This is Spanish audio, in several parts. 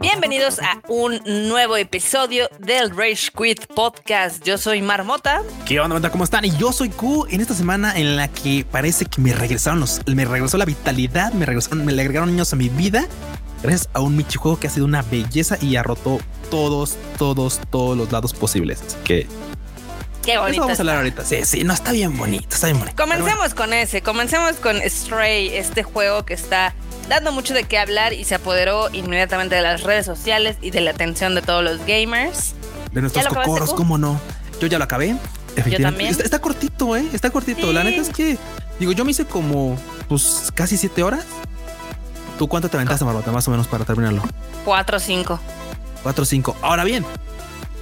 Bienvenidos a un nuevo episodio del Rage Quit Podcast. Yo soy Marmota. ¿Qué onda, banda? ¿Cómo están? Y yo soy Q en esta semana en la que parece que me regresaron los, me regresó la vitalidad, me regresaron, me agregaron niños a mi vida. Gracias a un Michi juego que ha sido una belleza y ha roto todos, todos, todos los lados posibles. Así que Qué eso vamos a hablar ahorita. Sí, sí, no está bien bonito, está bien bonito. Comencemos con ese, comencemos con Stray, este juego que está dando mucho de qué hablar y se apoderó inmediatamente de las redes sociales y de la atención de todos los gamers. De nuestros ¿Ya lo acabaste, cocoros? ¿cómo no? Yo ya lo acabé. Efectivamente. también. Está, está cortito, ¿eh? Está cortito. Sí. La neta es que, digo, yo me hice como, pues, casi siete horas. ¿Tú cuánto te aventaste, Marmota, más o menos para terminarlo? 4 o 5. 4 o 5. Ahora bien,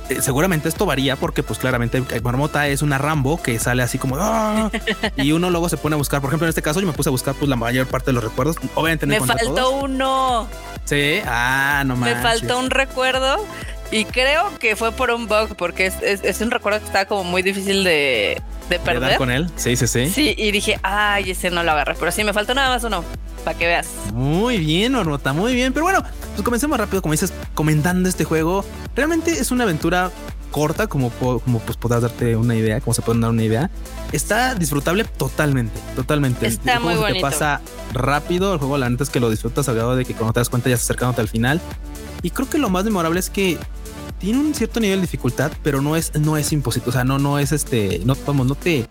eh, seguramente esto varía porque pues claramente eh, Marmota es una Rambo que sale así como ¡ah! y uno luego se pone a buscar. Por ejemplo, en este caso yo me puse a buscar pues la mayor parte de los recuerdos. Obviamente no Me faltó todos. uno, Sí, ah, no me manches. faltó un recuerdo y creo que fue por un bug porque es, es- es un recuerdo que estaba como muy difícil de, de ¿De dar perder. con él. Sí, sí, sí. Sí, y dije, ay, ese no lo agarré, pero sí, me faltó nada más uno, para que veas. Muy bien, Marmota, muy bien. Pero bueno, pues comencemos rápido, como dices, comentando este juego. Realmente es una aventura corta, como, como pues podrás darte una idea, como se pueden dar una idea. Está disfrutable totalmente, totalmente. Está el juego muy se te bonito. pasa rápido. El juego, la neta es que lo disfrutas al grado de que cuando te das cuenta ya estás acercándote al final. Y creo que lo más memorable es que tiene un cierto nivel de dificultad, pero no es, no es imposible. O sea, no, no es este, no, vamos, no te,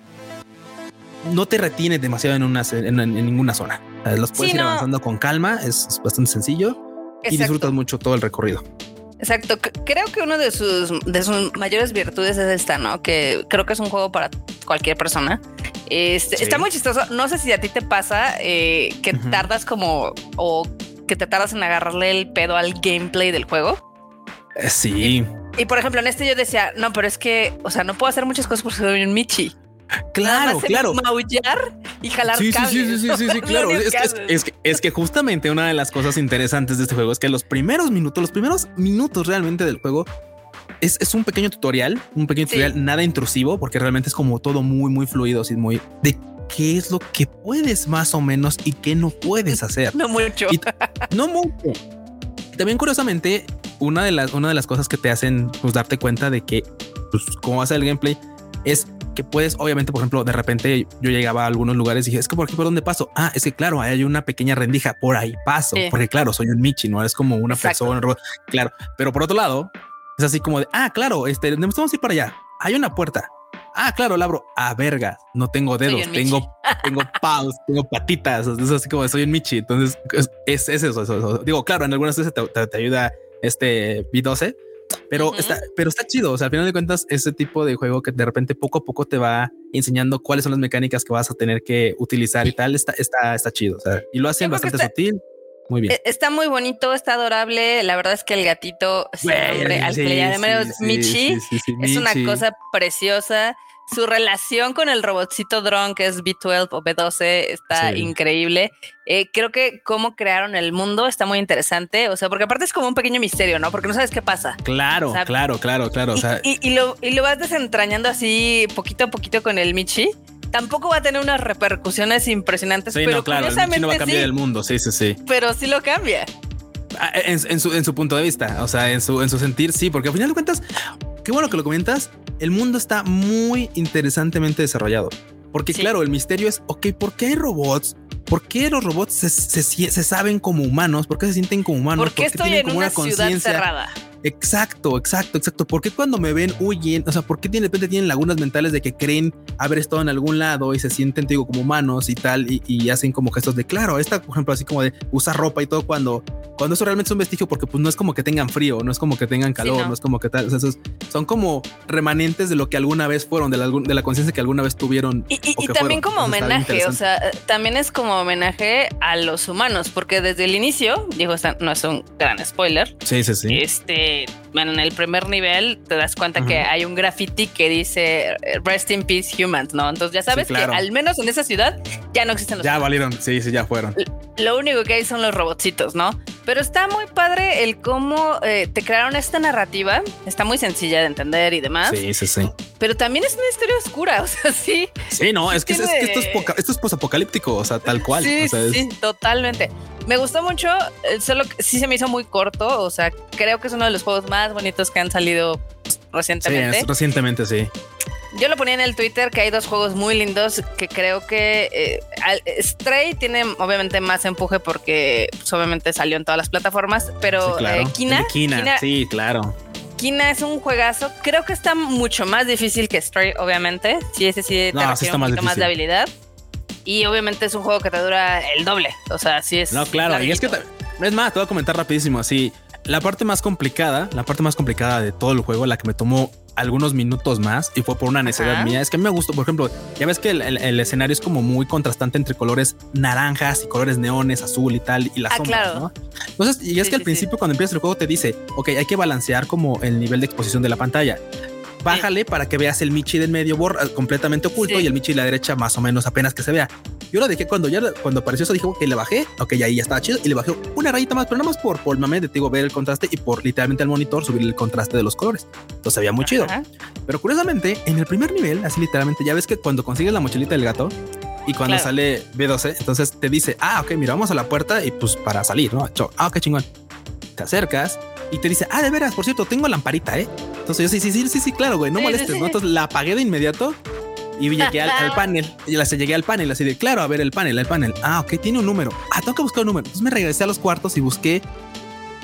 no te retienes demasiado en una, en, en ninguna zona. Los puedes Sí, ir no. avanzando con calma, es, es bastante sencillo y disfrutas mucho todo el recorrido. Exacto, creo que una de sus, de sus mayores virtudes es esta, ¿no? Que creo que es un juego para cualquier persona. Este, Sí. Está muy chistoso. No sé si a ti te pasa eh, que tardas como o que te tardas en agarrarle el pedo al gameplay del juego. Eh, sí, Y por ejemplo, en este yo decía, no, pero es que, o sea, no puedo hacer muchas cosas porque soy un Michi. Claro, claro. Maullar y jalar Sí, sí, cables. sí, sí, sí, sí, sí, claro. Es, que es- que, es que justamente una de las cosas interesantes de este juego es que los primeros minutos, los primeros minutos realmente del juego es, es un pequeño tutorial, un pequeño Sí. tutorial nada intrusivo, porque realmente es como todo muy, muy fluido, así muy de qué es lo que puedes más o menos y qué no puedes hacer. No mucho. Y- No mucho. También curiosamente, una de las, una de las cosas que te hacen pues, darte cuenta de que, pues, cómo hace el gameplay es que puedes, obviamente, por ejemplo, de repente yo llegaba a algunos lugares y dije, es que por aquí por dónde paso. Ah, es que claro, ahí hay una pequeña rendija, por ahí paso, Sí. porque claro, soy un Michi, no eres como una Exacto. persona, claro. Pero por otro lado, es así como de, ah, claro, este, vamos a ir para allá. Hay una puerta. Ah, claro, la abro. Ah, verga, no tengo dedos, tengo tengo paus, tengo patitas, es así como soy un Michi. Entonces es, es, es eso, eso, eso. Digo, claro, en algunas veces te, te- te ayuda este B12, pero Ujú. está, pero está chido. O sea, al final de cuentas, ese tipo de juego que de repente poco a poco te va enseñando cuáles son las mecánicas que vas a tener que utilizar y tal, está, está, está chido. O sea, y lo hacen bastante sutil. Muy bien. Eh, Está muy bonito, está adorable. La verdad es que el gatito, nombre, al que le llamamos Michi, es una cosa preciosa. Su relación con el robotcito drone que es B12 o B12 está Sí. increíble. Eh, creo que cómo crearon el mundo está muy interesante. O sea, porque aparte es como un pequeño misterio, ¿no? Porque no sabes qué pasa. Claro, o sea, claro, claro, claro. O Y- sea, y, y lo, y lo vas desentrañando así poquito a poquito con el Michi. Tampoco va a tener unas repercusiones impresionantes, sí, pero no, claro, el no va a cambiar sí, el mundo. Sí, sí, sí. pero sí lo cambia. Ah, En, en su, en su punto de vista, o sea, en su, en su sentir, sí, porque al final de cuentas, qué bueno que lo comentas, el mundo está muy interesantemente desarrollado. Porque Sí. claro, el misterio es, ok, ¿por qué hay robots? ¿Por qué los robots se, se- se saben como humanos? ¿Por qué se sienten como humanos? ¿Por qué estoy tienen en como una ciudad conciencia? cerrada? Exacto, exacto, exacto. ¿Por qué cuando me ven huyen? O sea, ¿por qué de repente tienen lagunas mentales de que creen haber estado en algún lado y se sienten, te digo, como humanos y tal, y, y hacen como gestos de claro, esta, por ejemplo, así como de usar ropa y todo cuando, cuando eso realmente es un vestigio, porque pues no es como que tengan frío, no es como que tengan calor, no. no. es como que tal, o sea, esos son como remanentes de lo que alguna vez fueron, de la, de la conciencia que alguna vez tuvieron. Y, y- también fueron. como Entonces, homenaje, o sea, también es como homenaje a los humanos, porque desde el inicio, digo, no es un gran spoiler, Sí, sí, sí. este, bueno, en el primer nivel te das cuenta Ujú. que hay un graffiti que dice eh, Rest in Peace Humans, ¿no? Entonces ya sabes claro. que al menos en esa ciudad ya no existen los Ya valieron, sí, sí, ya fueron. lo único que hay son los robotcitos, ¿no? Pero está muy padre el cómo eh, te crearon esta narrativa. Está muy sencilla de entender y demás. Sí, sí, sí. Pero también es una historia oscura, o sea, sí. Sí, no, es, que, esto es, esto es posapocalíptico, o sea, tal cual. Sí, sí, totalmente. Me gustó mucho, eh, solo que sí se me hizo muy corto, o sea, creo que es uno de los juegos más bonitos que han salido recientemente. Sí, recientemente, sí. Yo lo ponía en el Twitter que hay dos juegos muy lindos que creo que eh, Stray tiene obviamente más empuje porque pues, obviamente salió en todas las plataformas, pero eh, Kina, Kina, sí, claro. Kina es un juegazo. Creo que está mucho más difícil que Stray, obviamente. Sí, ese sí te requiere un poquito más, de habilidad. Y obviamente es un juego que te dura el doble. O sea, sí es. No, claro. Y es que es más, te voy a comentar rapidísimo. Así, la parte más complicada, la parte más complicada de todo el juego, la que me tomó algunos minutos más y fue por una necesidad mía. Es que a mí me gustó, por ejemplo, ya ves que el, escenario es como muy contrastante entre colores naranjas y colores neones, azul y tal, y las ah, sombras, ¿no? Entonces, y es que al principio cuando empiezas el juego te dice, ok, hay que balancear como el nivel de exposición de la pantalla bájale para que veas el Michi del medio completamente oculto y el Michi de la derecha más o menos apenas que se vea. Yo lo dejé cuando ya cuando apareció eso dije que le bajé, ok, ahí ya estaba chido y le bajé una rayita más, pero nada más por por mame de digo ver el contraste y por literalmente al monitor subir el contraste de los colores. Entonces veía muy chido. Pero curiosamente, en el primer nivel, así literalmente, ya ves que cuando consigues la mochilita del gato y cuando sale B12, entonces te dice, ah, ok, mira, vamos a la puerta y pues para salir, ¿no? Ah, ok, chingón. Te acercas y te dice, ah, de veras, por cierto, tengo lamparita, ¿eh? Entonces yo sí, sí, sí, sí, sí, claro, güey, no molestes, ¿no? Entonces la apagué de inmediato y llegué al, panel. Y la llegué al panel, así de, claro, a ver el panel, el panel. Ah, ok, tiene un número. Ah, tengo que buscar un número. Entonces me regresé a los cuartos y busqué.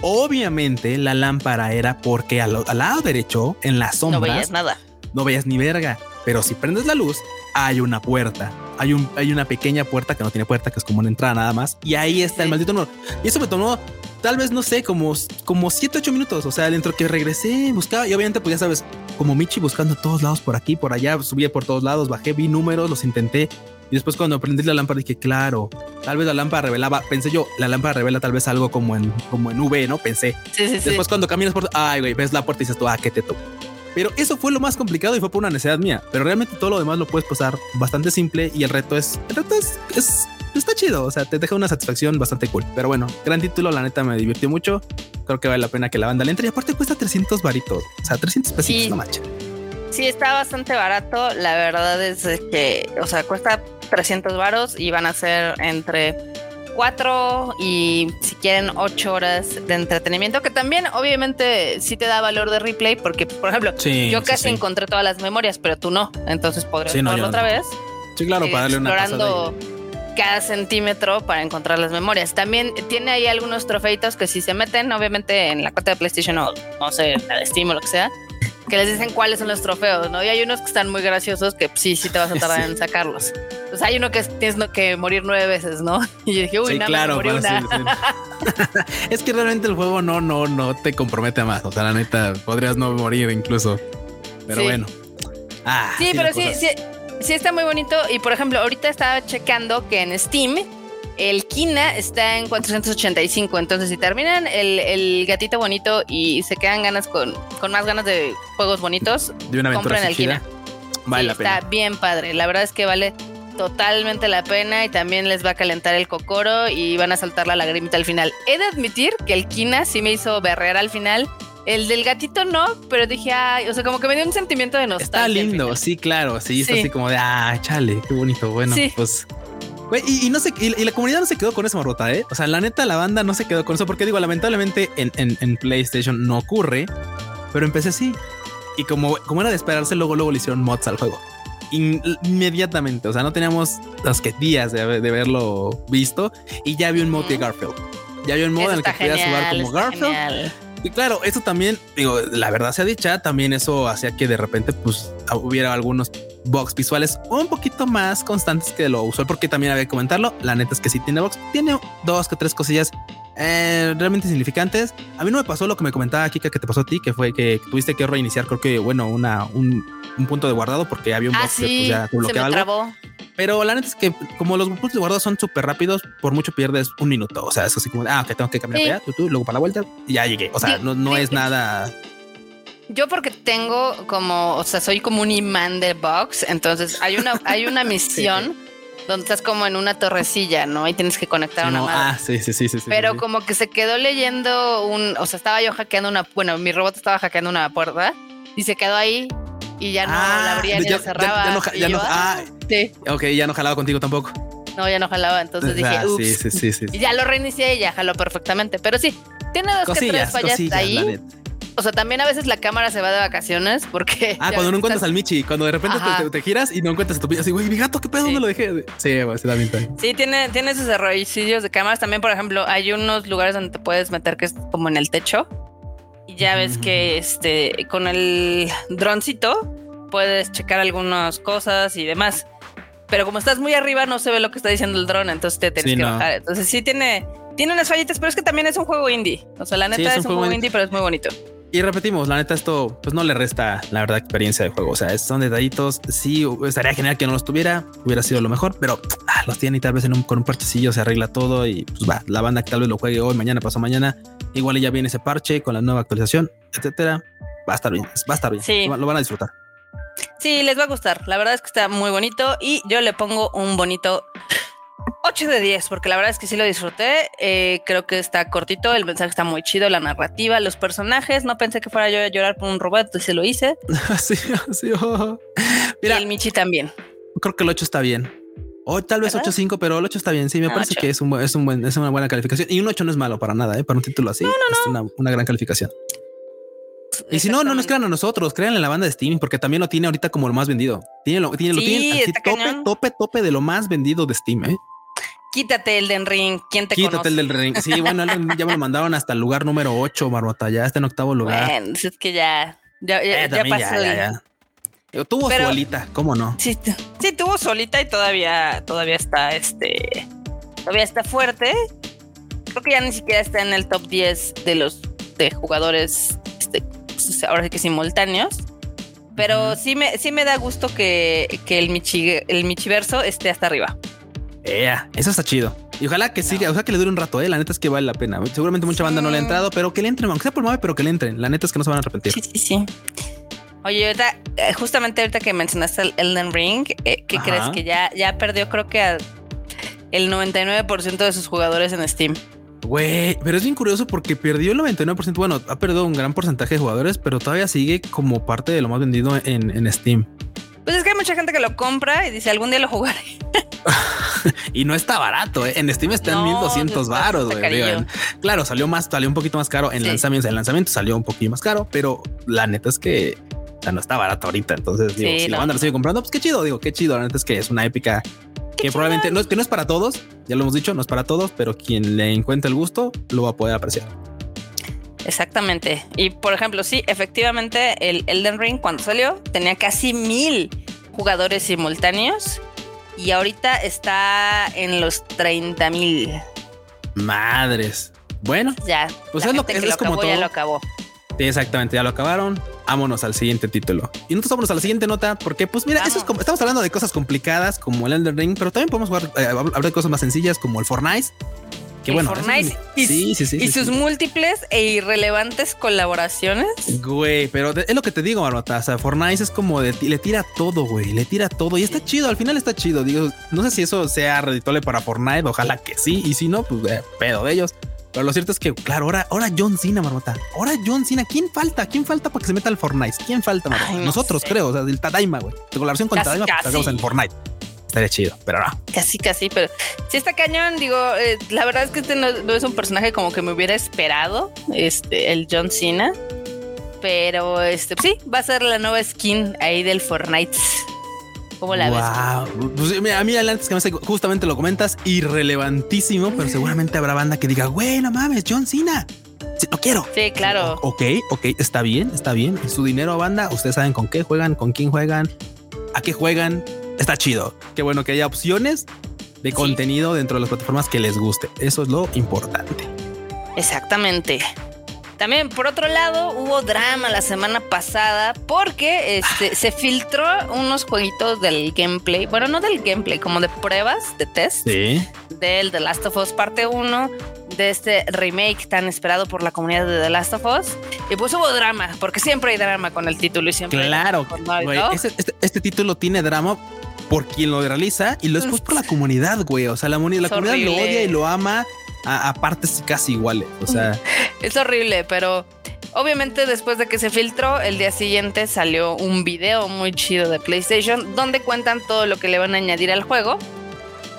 Obviamente la lámpara era porque al, lado derecho, en las sombras, no veías nada. No veías ni verga. Pero si prendes la luz, hay una puerta. Hay, un, hay una pequeña puerta que no tiene puerta, que es como una entrada nada más. Y ahí está el maldito número. Y eso me tomó tal vez, no sé, como, como 7, 8 minutos. O sea, dentro que regresé, buscaba y obviamente, pues ya sabes, como Michi buscando a todos lados por aquí, por allá, subí por todos lados, bajé, vi números, los intenté. Y después cuando prendí la lámpara dije, claro, tal vez la lámpara revelaba, pensé yo, la lámpara revela tal vez algo como en, como en V, ¿no? Pensé. Sí, sí, después cuando caminas por, ay, güey, ves la puerta y dices tú, ah, qué teto. Pero eso fue lo más complicado y fue por una necesidad mía. Pero realmente todo lo demás lo puedes pasar bastante simple y el reto es, el reto es, es está chido. O sea, te deja una satisfacción bastante cool. Pero bueno, gran título. La neta me divirtió mucho. Creo que vale la pena que la banda le entre. Y aparte cuesta 300 varitos. O sea, 300 pesos, no mancha. Sí, está bastante barato. La verdad es que, o sea, cuesta 300 varos y van a ser entre 4 y si quieren 8 horas de entretenimiento, que también obviamente sí te da valor de replay, porque por ejemplo, yo casi encontré todas las memorias, pero tú no, entonces podrías sí, otra vez. Sí, claro, para darle una explorando cada centímetro para encontrar las memorias. También tiene ahí algunos trofeitos que si se meten, obviamente en la cuenta de PlayStation o no sé, la de Steam o lo que sea, que les dicen cuáles son los trofeos, ¿no? Y hay unos que están muy graciosos que sí, sí te vas a tardar en sacarlos. Pues hay uno que tienes que morir nueve veces, ¿no? Y yo dije, uy, nada, claro, morí una. es que realmente el juego no, no, no te compromete más. O sea, la neta, podrías no morir incluso. Pero bueno. Ah, sí, pero sí, sí, sí está muy bonito. Y por ejemplo, ahorita estaba checando que en Steam el Kina está en 485. Entonces, si terminan el, gatito bonito y se quedan ganas con, con más ganas de juegos bonitos, de una compren el Kina. Vale la pena. Está bien padre. La verdad es que vale totalmente la pena y también les va a calentar el cocoro y van a saltar la lagrimita al final. He de admitir que el Kina sí me hizo berrear al final el del gatito no, pero dije, ay, o sea, como que me dio un sentimiento de nostalgia. Está lindo, sí, claro, sí, sí. así como de, ah, chale, qué bonito, bueno, pues... y, no sé, y, la comunidad no se quedó con esa marrota, ¿eh? O sea, la neta, la banda no se quedó con eso, porque digo, lamentablemente en, en, PlayStation no ocurre, pero empecé sí. Y como, como era de esperarse, luego, luego le hicieron mods al juego. Inmediatamente, o sea, no teníamos las que días de, de haberlo visto y ya había un mod de Garfield. Ya había un mod en el que podías jugar como Garfield. Y claro, eso también, digo, la verdad sea dicha, también eso hacía que de repente pues hubiera algunos bugs visuales un poquito más constantes que lo usual, porque también había que comentarlo. La neta es que si tiene box, tiene dos que tres cosillas eh, realmente significantes. A mí no me pasó lo que me comentaba Kika que te pasó a ti, que fue que tuviste que reiniciar, creo que, bueno, una, un, punto de guardado porque había un ah, que pues, ya bloqueaba pero la neta es que como los puntos de guardado son súper rápidos, por mucho pierdes un minuto. O sea, es así como, ah, que tengo que cambiar para allá, tú, luego para la vuelta y ya llegué. O sea, no, no es nada... Yo porque tengo como, o sea, soy como un imán de box, entonces hay una, hay una misión donde estás como en una torrecilla, ¿no? Y tienes que conectar una madre. Ah, sí, sí, sí, sí. Pero como que se quedó leyendo un, o sea, estaba yo hackeando una, bueno, mi robot estaba hackeando una puerta y se quedó ahí y ya no ah, la abría ni la cerraba. Ya, no, ah, sí. Ok, ya no jalaba contigo tampoco. No, ya no jalaba, entonces dije, ah, Ups. Sí, sí, sí, Y ya lo reinicié y ya jaló perfectamente. Pero sí, tiene dos que tres fallas ahí. O sea, también a veces la cámara se va de vacaciones porque. Ah, cuando no encuentras al Michi, cuando de repente te, giras y no encuentras a tu Así, güey, mi gato, ¿qué pedo? ¿Dónde lo dejé? Sí, sí, también. Sí, tiene, tiene sus errorcillos de cámaras. También, por ejemplo, hay unos lugares donde te puedes meter que es como en el techo. Y ya ves que este, con el droncito puedes checar algunas cosas y demás. Pero como estás muy arriba, no se ve lo que está diciendo el dron, entonces te tienes que bajar. Entonces sí tiene, tiene unas fallitas, pero es que también es un juego indie. O sea, la neta es, un, juego indie, pero es muy bonito. Y repetimos, la neta, esto pues no le resta la verdad experiencia de juego. O sea, son detallitos. Sí, estaría genial que no los tuviera, hubiera sido lo mejor, pero ah, los tiene y tal vez en un, con un parchecillo se arregla todo y pues va, la banda que tal vez lo juegue hoy, mañana, pasó mañana. Igual ya viene ese parche con la nueva actualización, etcétera. Va a estar bien, va a estar bien. Sí. Lo van a disfrutar. Sí, les va a gustar. La verdad es que está muy bonito y yo le pongo un bonito 8 de 10, porque la verdad es que sí lo disfruté. Eh, creo que está cortito, el mensaje está muy chido, la narrativa, los personajes. No pensé que fuera yo a llorar por un robot, y se lo hice. sí, sí. Oh. Mira, y el Michi también. Creo que el 8 está bien. O tal vez 8.5, pero el 8 está bien. Sí, me parece que es, un, es, un buen, es una buena calificación. Y un 8 no es malo para nada, ¿eh? para un título así. Es una, una gran calificación. Y si no, no nos crean a nosotros, crean en la banda de Steam, porque también lo tiene ahorita como lo más vendido. Tiene lo, tiene, lo tiene tope, tope, tope de lo más vendido de Steam, ¿eh? Quítate el del ring. ¿Quién te Quítate el del ring. Sí, bueno, ya me lo mandaron hasta el lugar número 8, Barbota. Ya está en octavo lugar. Bueno, es que ya. Ya, ya, eh, pasó. Ya, ya, Tuvo solita, ¿cómo no? Sí, sí, tuvo solita y todavía, todavía está este. Todavía está fuerte. Creo que ya ni siquiera está en el top 10 de los de jugadores este, pues, ahora sí que simultáneos. Pero sí, me, sí me da gusto que, que el, Michi, el Michiverso esté hasta arriba. Yeah, eso está chido. Y ojalá que siga, o sea que le dure un rato, eh. La neta es que vale la pena. Seguramente mucha banda no le ha entrado, pero que le entren, aunque sea por mame, pero que le entren. La neta es que no se van a arrepentir. Sí, sí, sí. Oye, ahorita, eh, justamente ahorita que mencionaste el Elden Ring, eh, ¿qué crees? Que ya, ya perdió, creo que el 99% de sus jugadores en Steam. Güey, pero es bien curioso porque perdió el 99%. Bueno, ha perdido un gran porcentaje de jugadores, pero todavía sigue como parte de lo más vendido en, Steam. Pues es que hay mucha gente que lo compra y dice algún día lo jugaré. y no está barato. ¿eh? En Steam está en 1200 baros. Claro, salió más, salió un poquito más caro en lanzamientos. En lanzamiento salió un poquito más caro, pero la neta es que no está barato ahorita. Entonces, digo, si la banda lo sigue comprando, pues qué chido. Digo, qué chido. La neta es que es una épica que probablemente no es que no es para todos, ya lo hemos dicho, no es para todos, pero quien le encuentre el gusto lo va a poder apreciar. Exactamente. Y por ejemplo, sí, efectivamente, el Elden Ring cuando salió tenía casi mil jugadores simultáneos y ahorita está en los 30 mil. Madres. Bueno, ya. Pues es lo que, es como todo. Ya lo acabó. Sí, exactamente, ya lo acabaron. Vámonos al siguiente título. Y nosotros vámonos a la siguiente nota, porque pues mira, eso es como, estamos hablando de cosas complicadas como el Elden Ring, pero también podemos jugar, eh, hablar de cosas más sencillas como el Fortnite. Que bueno, Fortnite y, sí, sí, sí, y sus múltiples e irrelevantes colaboraciones. Güey, pero es lo que te digo, Marmota. O sea, Fortnite es como de le tira todo, güey, le tira todo y está chido. Al final está chido. Digo, no sé si eso sea reditable para Fortnite, ojalá que sí. Y si no, pues eh, pedo de ellos. Pero lo cierto es que, claro, ahora, ahora John Cena, marmota. Ahora John Cena. ¿Quién falta? ¿Quién falta para que se meta al Fortnite? ¿Quién falta, marmota? Nosotros, creo. O sea, del Tadaima, güey. De colaboración con Tadaima, pues, en Fortnite. Estaría chido, pero no. Casi, casi, pero si está cañón, digo, eh, la verdad es que este no, es un personaje como que me hubiera esperado, este, el John Cena. Pero este, sí, va a ser la nueva skin ahí del Fortnite. ¿Cómo la ves? Pues, a mí antes que me hace, justamente lo comentas, irrelevantísimo, pero seguramente habrá banda que diga, güey, no mames, John Cena. Sí, lo quiero. Sí, claro. ok, ok, está bien, está bien. Su dinero a banda, ustedes saben con qué juegan, con quién juegan, a qué juegan. Está chido. Qué bueno que haya opciones de contenido dentro de las plataformas que les guste. Eso es lo importante. Exactamente. También, por otro lado, hubo drama la semana pasada porque este, se filtró unos jueguitos del gameplay. Bueno, no del gameplay, como de pruebas, de test. Sí. Del The Last of Us parte 1, de este remake tan esperado por la comunidad de The Last of Us. Y pues hubo drama, porque siempre hay drama con el título y siempre. Claro, este, este, este título tiene drama por quien lo realiza y luego después por la comunidad, güey. O sea, la, la comunidad lo odia y lo ama a, partes casi iguales. O sea, es horrible, pero obviamente después de que se filtró, el día siguiente salió un video muy chido de PlayStation donde cuentan todo lo que le van a añadir al juego.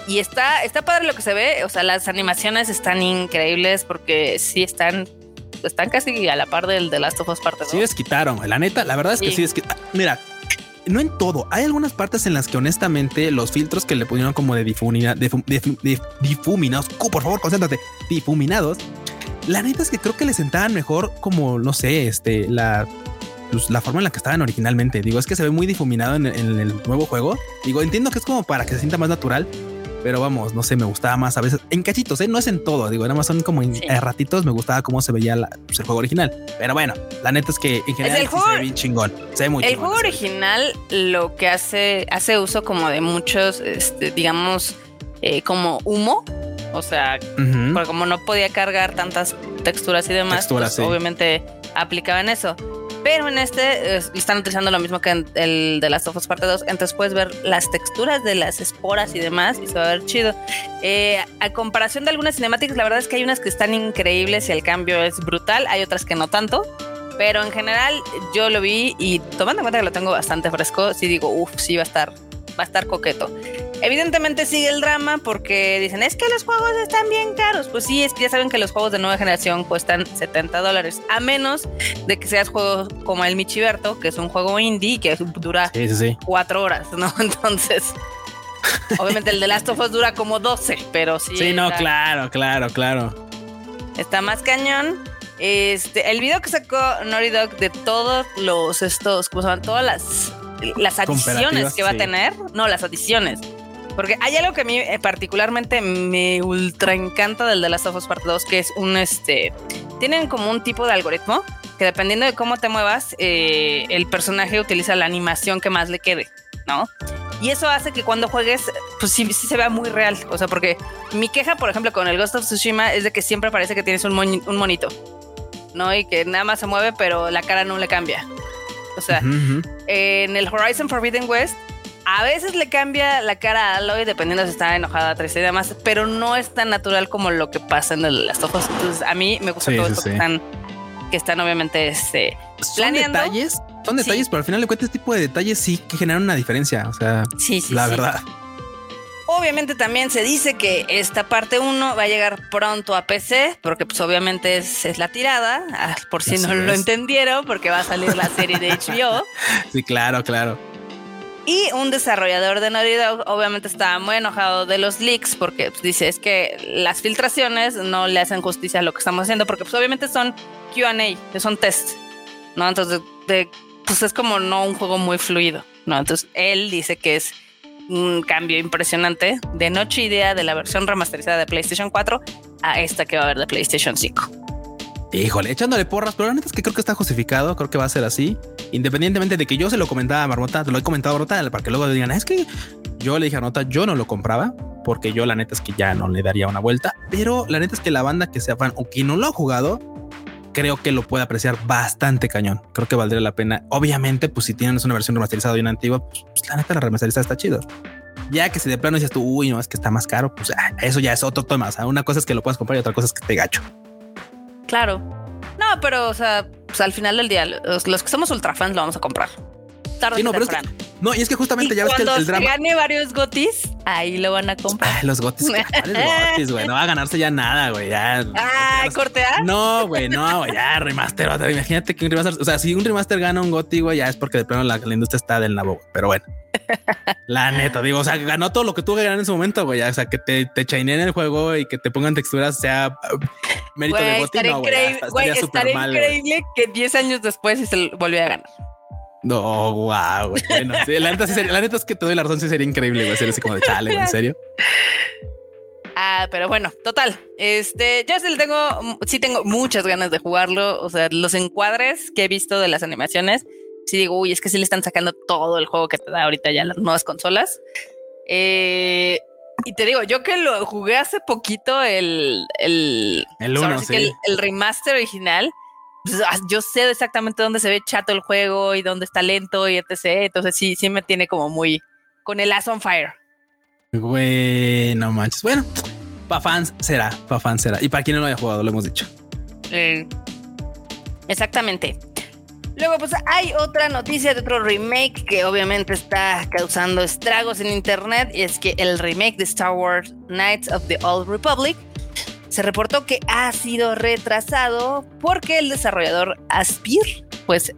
Y está, está padre lo que se ve. O sea, las animaciones están increíbles porque sí están están casi a la par del de Last of Us Parte 2. Sí, quitaron. La neta, la verdad es que sí, es que. Mira, no en todo. Hay algunas partes en las que honestamente los filtros que le pusieron como de, difumina, difuminados, por favor, concéntrate, difuminados. La neta es que creo que le sentaban mejor como, no sé, este, la, pues, la forma en la que estaban originalmente. Digo, es que se ve muy difuminado en, en el nuevo juego. Digo, entiendo que es como para que se sienta más natural, pero vamos, no sé, me gustaba más a veces en cachitos, ¿eh? no es en todo, digo, nada más son como en ratitos, me gustaba cómo se veía pues, el juego original. Pero bueno, la neta es que en general se ve bien chingón. Se ve muy el juego original lo que hace, hace uso como de muchos, este, digamos, eh, como humo. O sea, porque como no podía cargar tantas texturas y demás, pues, obviamente aplicaban eso. Pero en este están utilizando lo mismo que en el de las of parte 2. Entonces puedes ver las texturas de las esporas y demás y se va a ver chido. Eh, a comparación de algunas cinemáticas, la verdad es que hay unas que están increíbles y el cambio es brutal. Hay otras que no tanto. Pero en general yo lo vi y tomando en cuenta que lo tengo bastante fresco, sí digo, uff, sí va a estar, va a estar coqueto. Evidentemente sigue el drama porque dicen, es que los juegos están bien caros. Pues sí, es que ya saben que los juegos de nueva generación cuestan 70 dólares, a menos de que seas juegos como el Michiberto, que es un juego indie que dura cuatro horas, ¿no? Entonces, obviamente el de Last of Us dura como 12, pero sí. Sí, no, claro, claro, claro. Está más cañón. Este, el video que sacó Naughty Dog de todos los estos, ¿cómo se llaman? Todas las, las adiciones que va a tener. No, las adiciones porque hay algo que a mí eh, particularmente me ultra encanta del The Last of Us Part 2, que es un este. Tienen como un tipo de algoritmo que dependiendo de cómo te muevas, eh, el personaje utiliza la animación que más le quede, ¿no? Y eso hace que cuando juegues, pues sí, sí se vea muy real. O sea, porque mi queja, por ejemplo, con el Ghost of Tsushima es de que siempre parece que tienes un, un monito, ¿no? Y que nada más se mueve, pero la cara no le cambia. O sea, en el Horizon Forbidden West a veces le cambia la cara a Aloy dependiendo si está enojada, triste y demás, pero no es tan natural como lo que pasa en las ojos. Entonces, a mí me gusta todo esto que están, que están obviamente este, son detalles, son detalles, pero al final de cuentas, este tipo de detalles sí que generan una diferencia. O sea, la verdad. Obviamente también se dice que esta parte 1 va a llegar pronto a PC, porque pues obviamente es, la tirada, ah, por si no lo entendieron, porque va a salir la serie de HBO. sí, claro, claro. Y un desarrollador de Naughty Dog obviamente estaba muy enojado de los leaks porque pues, dice es que las filtraciones no le hacen justicia a lo que estamos haciendo porque pues obviamente son QA, que son test, ¿no? Entonces, pues es como no un juego muy fluido, ¿no? Entonces él dice que es un cambio impresionante de noche idea de la versión remasterizada de PlayStation 4 a esta que va a haber de PlayStation 5. Híjole, echándole porras, pero la neta es que creo que está justificado, creo que va a ser así. Independientemente de que yo se lo comentaba a Marmota, te lo he comentado a Marmota para que luego digan, es que yo le dije a Marmota, yo no lo compraba, porque yo la neta es que ya no le daría una vuelta, pero la neta es que la banda que sea fan o quien no lo ha jugado, creo que lo puede apreciar bastante cañón. Creo que valdría la pena. Obviamente, pues si tienes una versión remasterizada y una antigua, pues, pues, la neta la remasterizada está chido. Ya que si de plano dices tú, uy, no, es que está más caro, pues ah, eso ya es otro tema. O sea, una cosa es que lo puedas comprar y otra cosa es que te gacho. Claro. No, pero, o sea, pues al final del día, los, que somos ultra fans lo vamos a comprar. Tarde no, no, y es que justamente ya ves que el, el drama. gane varios gotis, ahí lo van a comprar. los gotis, gotis, güey. No va a ganarse ya nada, güey. Ya. Ah, cortear. No, güey, no, güey. Ya, remaster. Imagínate que un remaster, o sea, si un remaster gana un goti, güey, ya es porque de plano la, industria está del nabo, Pero bueno. La neta, digo, o sea, ganó todo lo que tuvo que ganar en su momento, güey. O sea, que te, te en el juego y que te pongan texturas sea uh, mérito de Gotti. No, güey, estaría increíble que 10 años después se volviera a ganar. No, wow, güey. Bueno, la, neta es que te doy la razón, sí sería increíble, güey, ser así como de chale, en serio. Ah, pero bueno, total. Este, yo sí le tengo, sí tengo muchas ganas de jugarlo. O sea, los encuadres que he visto de las animaciones, sí digo, uy, es que sí le están sacando todo el juego que te da ahorita ya las nuevas consolas. Eh, y te digo, yo que lo jugué hace poquito, el, el, el, uno, sí. el remaster original pues, ah, yo sé exactamente dónde se ve chato el juego y dónde está lento y etc. Entonces sí, sí me tiene como muy, con el As on Fire. Güey, no manches. Bueno, para fans será, para fans será. Y para quien no lo haya jugado, lo hemos dicho. Eh, exactamente. Luego, pues hay otra noticia de otro remake que obviamente está causando estragos en internet y es que el remake de Star Wars Knights of the Old Republic se reportó que ha sido retrasado porque el desarrollador Aspir, pues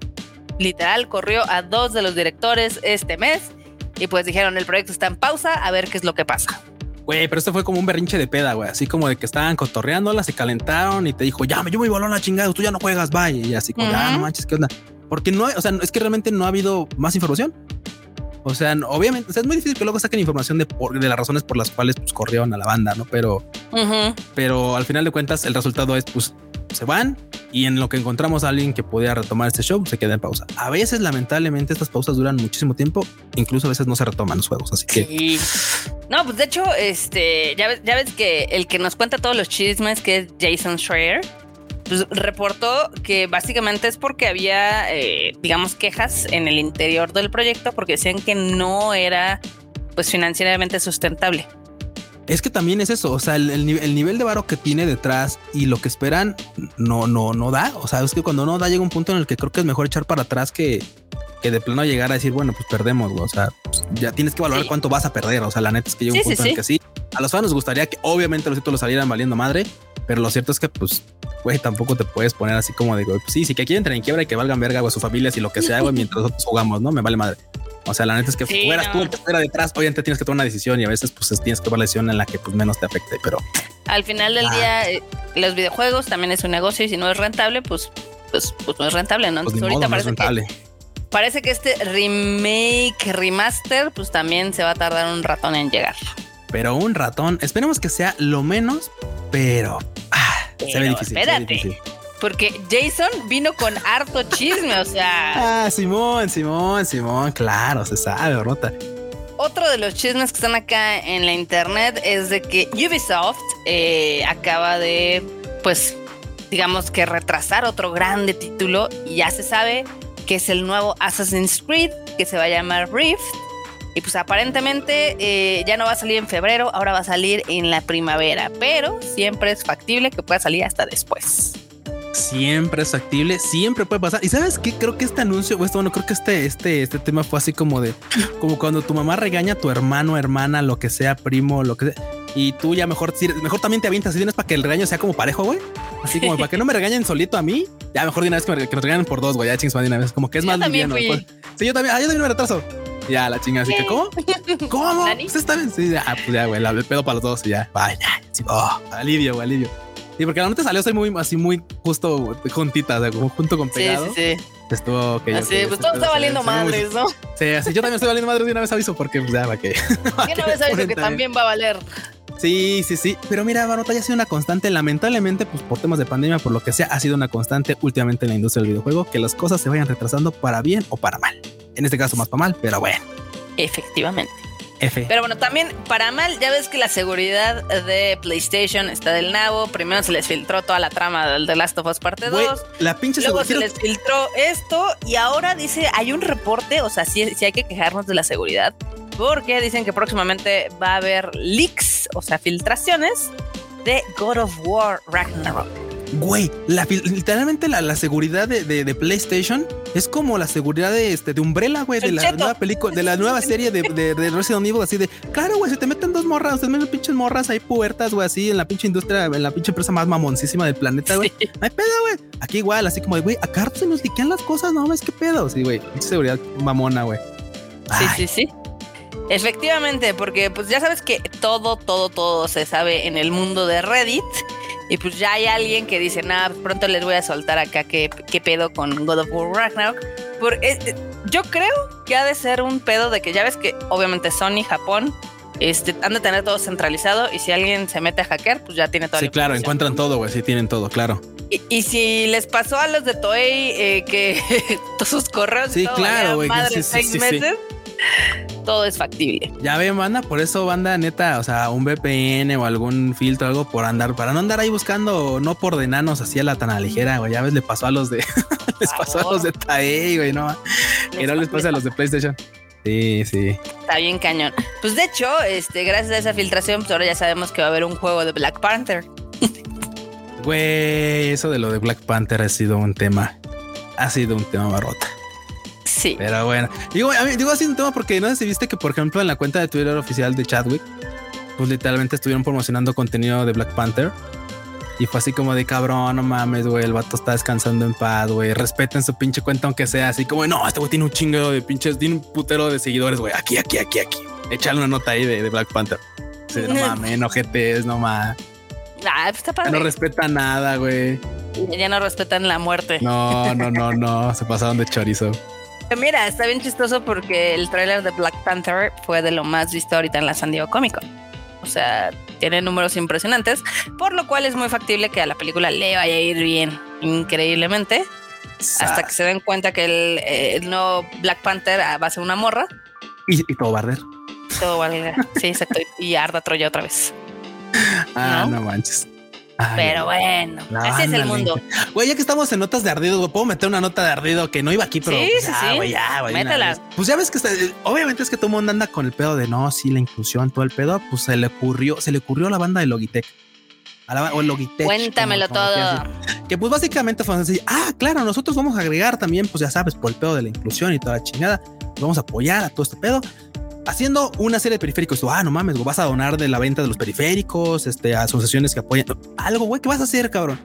literal, corrió a dos de los directores este mes y pues dijeron el proyecto está en pausa, a ver qué es lo que pasa. Güey, pero esto fue como un berrinche de peda, güey. Así como de que estaban cotorreándola, se calentaron y te dijo, ya, yo me voy a la chingada, tú ya no juegas, bye. Y así como, ah, no manches, ¿qué onda? Porque no, o sea, es que realmente no ha habido más información. O sea, obviamente, o sea, es muy difícil que luego saquen información de, de las razones por las cuales pues, corrieron a la banda, ¿no? Pero, pero al final de cuentas, el resultado es, pues, se van y en lo que encontramos a alguien que pudiera retomar este show, se queda en pausa. A veces, lamentablemente, estas pausas duran muchísimo tiempo, incluso a veces no se retoman los juegos, así que... No, pues de hecho, este, ya ya ves que el que nos cuenta todos los chismes, que es Jason Schreier, pues reportó que básicamente es porque había, eh, digamos, quejas en el interior del proyecto porque decían que no era, pues, financieramente sustentable. Es que también es eso, o sea, el, nivel de varo que tiene detrás y lo que esperan no, no, no da. O sea, es que cuando no da llega un punto en el que creo que es mejor echar para atrás que, que de plano llegar a decir, bueno, pues perdemos, o sea, pues, ya tienes que valorar cuánto vas a perder. O sea, la neta es que llega un punto en el que sí. A los fans nos gustaría que obviamente los títulos salieran valiendo madre, pero lo cierto es que, pues, güey, tampoco te puedes poner así como de, pues sí, sí que aquí entren en quiebra y que valgan verga, o sus familias y lo que sea, güey, mientras nosotros jugamos, ¿no? Me vale madre. O sea, la neta es que fueras tú el que estuviera detrás, obviamente tienes que tomar una decisión y a veces pues tienes que tomar la decisión en la que pues menos te afecte, pero... Al final del ah. día, eh, los videojuegos también es un negocio y si no es rentable, pues, pues, pues no es rentable, ¿no? Pues ahorita parece que... Parece que este remake, remaster, pues también se va a tardar un ratón en llegar. Pero un ratón, esperemos que sea lo menos, pero, ah, se ve difícil. Espérate. Porque Jason vino con harto chisme, o sea. Ah, Simón, Simón, Simón, claro, se sabe, rota. Otro de los chismes que están acá en la internet es de que Ubisoft eh, acaba de, pues, digamos que retrasar otro grande título y ya se sabe que es el nuevo Assassin's Creed que se va a llamar Rift. Y pues aparentemente eh, ya no va a salir en febrero, ahora va a salir en la primavera, pero siempre es factible que pueda salir hasta después siempre es factible, siempre puede pasar. Y sabes qué? Creo que este anuncio, esto, bueno, creo que este, este, este tema fue así como de, como cuando tu mamá regaña a tu hermano, hermana, lo que sea, primo, lo que sea. Y tú ya mejor, mejor también te avientas y tienes para que el regaño sea como parejo, güey. Así como para que no me regañen solito a mí. Ya mejor de una vez que, me, que nos regañen por dos, güey. Ya chingos, de una vez. Como que es más liviano. Sí, yo también. Ah, yo también me retraso. Ya, la chinga. Así que, ¿cómo? ¿Cómo? ¿Usted está bien? Sí, ya, pues ya, güey. El pedo para los dos y ya. Vaya. Sí, oh, alivio, güey, alivio. Sí, porque la nota salió así muy, así muy justo juntita, o sea, como junto con pegado. Sí, sí, sí. Estuvo ok. Así, pues todo está valiendo madres, ¿no? Sí, así yo también estoy valiendo madres de una vez aviso porque pues ya va que. una vez aviso que también va a valer. Sí, sí, sí. Pero mira, Barota ya ha sido una constante. Lamentablemente, pues por temas de pandemia, por lo que sea, ha sido una constante últimamente en la industria del videojuego que las cosas se vayan retrasando para bien o para mal. En este caso, más para mal, pero bueno. Efectivamente. Pero bueno, también para mal, ya ves que la seguridad de PlayStation está del nabo. Primero se les filtró toda la trama del The Last of Us Parte 2. La pinche Luego se les filtró esto y ahora dice, hay un reporte, o sea, sí, sí hay que quejarnos de la seguridad. Porque dicen que próximamente va a haber leaks, o sea, filtraciones de God of War Ragnarok. Güey, literalmente la, seguridad de, PlayStation es como la seguridad de este de Umbrella, güey, de la nueva película, de la nueva serie de, de, Resident Evil, así de, claro, güey, si te meten dos morras, te meten pinches morras ahí puertas, güey, así en la pinche industria, en la pinche empresa más mamoncísima del planeta, güey. No hay pedo, güey. Aquí igual, así como de, güey, acá se nos liquean las cosas, no ves qué pedo. Sí, güey, pinche seguridad mamona, güey. Sí, sí, sí. Efectivamente, porque pues ya sabes que todo, todo, todo se sabe en el mundo de Reddit. Y pues ya hay alguien que dice, nada, pronto les voy a soltar acá qué, qué pedo con God of War Ragnarok. Por, eh, yo creo que ha de ser un pedo de que ya ves que obviamente Sony, Japón, este, han de tener todo centralizado y si alguien se mete a hackear, pues ya tiene todo. Sí, claro, encuentran todo, güey, sí tienen todo, claro. Y, si les pasó a los de Toei eh, que todos sus correos sí, claro, güey, sí, seis meses, todo es factible. Ya ven, banda, por eso banda neta, o sea, un VPN o algún filtro, algo por andar, para no andar ahí buscando, no por de nanos así a la tan a ligera, güey. Ya ves, le pasó a los de, les pasó a los de TAE, güey, no, que no les pasa a los de PlayStation. Sí, sí. Está bien cañón. Pues de hecho, este, gracias a esa filtración, pues ahora ya sabemos que va a haber un juego de Black Panther. Güey, eso de lo de Black Panther ha sido un tema. Ha sido un tema barrota. Sí. Pero bueno, digo, a mí, digo así un tema porque no sé si viste que, por ejemplo, en la cuenta de Twitter oficial de Chadwick, pues literalmente estuvieron promocionando contenido de Black Panther. Y fue así como de cabrón, no mames, güey. El vato está descansando en paz, güey. Respeten su pinche cuenta, aunque sea así como no, este güey tiene un chingo de pinches, tiene un putero de seguidores, güey. Aquí, aquí, aquí, aquí. Echale una nota ahí de, de Black Panther. No mames, no GTs, no mames. Ah, pues está. No respeta nada, güey. Ya no respetan la muerte. No, no, no, no. Se pasaron de chorizo. Mira, está bien chistoso porque el tráiler de Black Panther fue de lo más visto ahorita en la San Diego Comic Con. O sea, tiene números impresionantes, por lo cual es muy factible que a la película le vaya a ir bien, increíblemente, hasta que se den cuenta que el, el nuevo Black Panther va a ser una morra. Y, y todo va a arder. Todo va a arder. Sí, exacto. Y arda Troya otra vez. Ah, ¿No? no, manches. Ay, Pero bueno, no, así es el mundo. Güey, ya que estamos en notas de ardido, puedo meter una nota de ardido que no iba aquí, pero Sí, pues, sí, sí. güey, ya, una Métela. Pues ya ves que está, obviamente es que todo el mundo anda con el pedo de no, sí, la inclusión, todo el pedo, pues se le ocurrió, se le ocurrió a la banda de Logitech. A la, o Logitech. Cuéntamelo como- como todo. Que pues básicamente fue así, ah, claro, nosotros vamos a agregar también, pues ya sabes, por el pedo de la inclusión y toda la chingada, vamos a apoyar a todo este pedo. Haciendo una serie de periféricos, tú, ah, no mames, güey, vas a donar de la venta de los periféricos, este, a asociaciones que apoyan algo, güey, ¿qué vas a hacer, cabrón?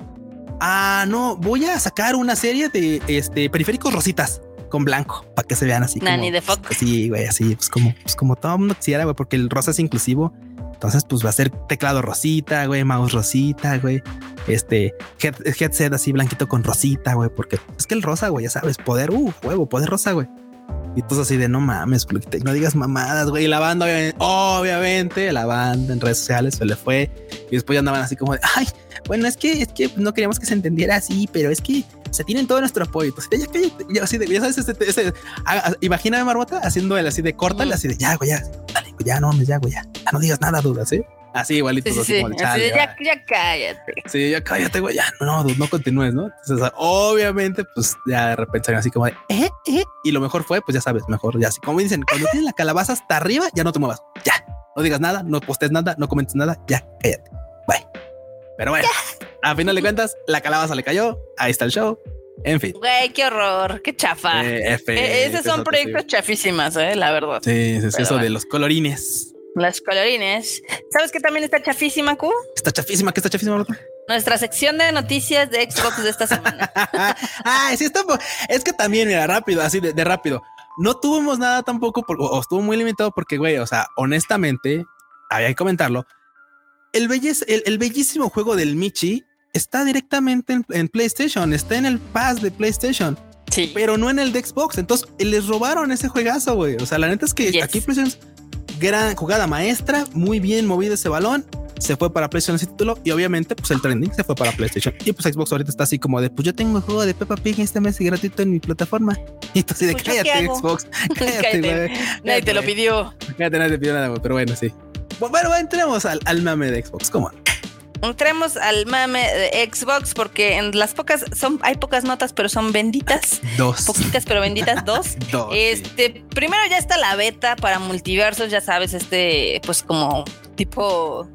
Ah, no, voy a sacar una serie de este periféricos rositas con blanco para que se vean así. Nanny como, de fuck. Sí, güey, así, pues como, pues como todo mundo quisiera, güey, porque el rosa es inclusivo. Entonces, pues va a ser teclado rosita, güey, mouse rosita, güey. Este head- headset así blanquito con rosita, güey, porque es que el rosa, güey, ya sabes, poder, uh, huevo, poder rosa, güey. Y tú así de no mames, no digas mamadas, güey. Y la banda, obviamente, obviamente, la banda en redes sociales se le fue. Y después ya andaban así como de, ay, bueno, es que, es que no queríamos que se entendiera así, pero es que se tienen todo nuestro apoyo. Entonces, ya cállate, ya así de, ya sabes, ese, ese, haga- imagíname Marbota haciendo el así de córtale, así de ya, güey, ya, dale, güey, ya no mames, ya, güey, ya, ya no digas nada, dudas, ¿eh? Así igualito, Sí, sí, así sí. como de, Así de, chale, ya, cállate. Sí, ya cállate, güey, ya, no, no, no continúes, ¿no? Entonces, obviamente, pues ya de repente así como de, eh, eh, y lo mejor fue, pues ya sabes, mejor, ya así, como dicen, cuando tienes la calabaza hasta arriba, ya no te muevas, ya, no digas nada, no postes nada, no comentes nada, ya, cállate, bye. Pero bueno, a final de cuentas, la calabaza le cayó, ahí está el show, en fin. Güey, qué horror, qué chafa. Eh, F, Eh, Esos son proyectos chafísimas, eh, la verdad. Sí, sí, sí, eso de los colorines. Las colorines. ¿Sabes qué también está chafísima, Q? Está chafísima, ¿qué está chafísima? Marta? Nuestra sección de noticias de Xbox de esta semana. Ay, sí, está. Es que también, mira, rápido, así de, de rápido. No tuvimos nada tampoco, por- o estuvo muy limitado porque, güey, o sea, honestamente, había que comentarlo. El, el, el bellísimo juego del Michi está directamente en, en PlayStation, está en el pass de PlayStation, Sí. pero no en el de Xbox. Entonces les robaron ese juegazo, güey. O sea, la neta es que Yes. aquí PlayStation, gran jugada maestra, muy bien movido ese balón. Se fue para PlayStation ese título y obviamente pues el trending se fue para PlayStation y pues Xbox ahorita está así como de pues yo tengo el juego de Peppa Pig este mes gratuito en mi plataforma y tú así de Pues, ¿yo qué cállate? Xbox cállate. Nadie te lo pidió. Cállate, nadie te pidió nada pero bueno sí bueno, bueno entremos al, al mame de Xbox ¿cómo? Entremos al mame de Xbox porque en las pocas son hay pocas notas, pero son benditas, dos poquitas pero benditas dos. dos sí. Este, primero ya está la beta para multiversos, ya sabes, este, pues como tipo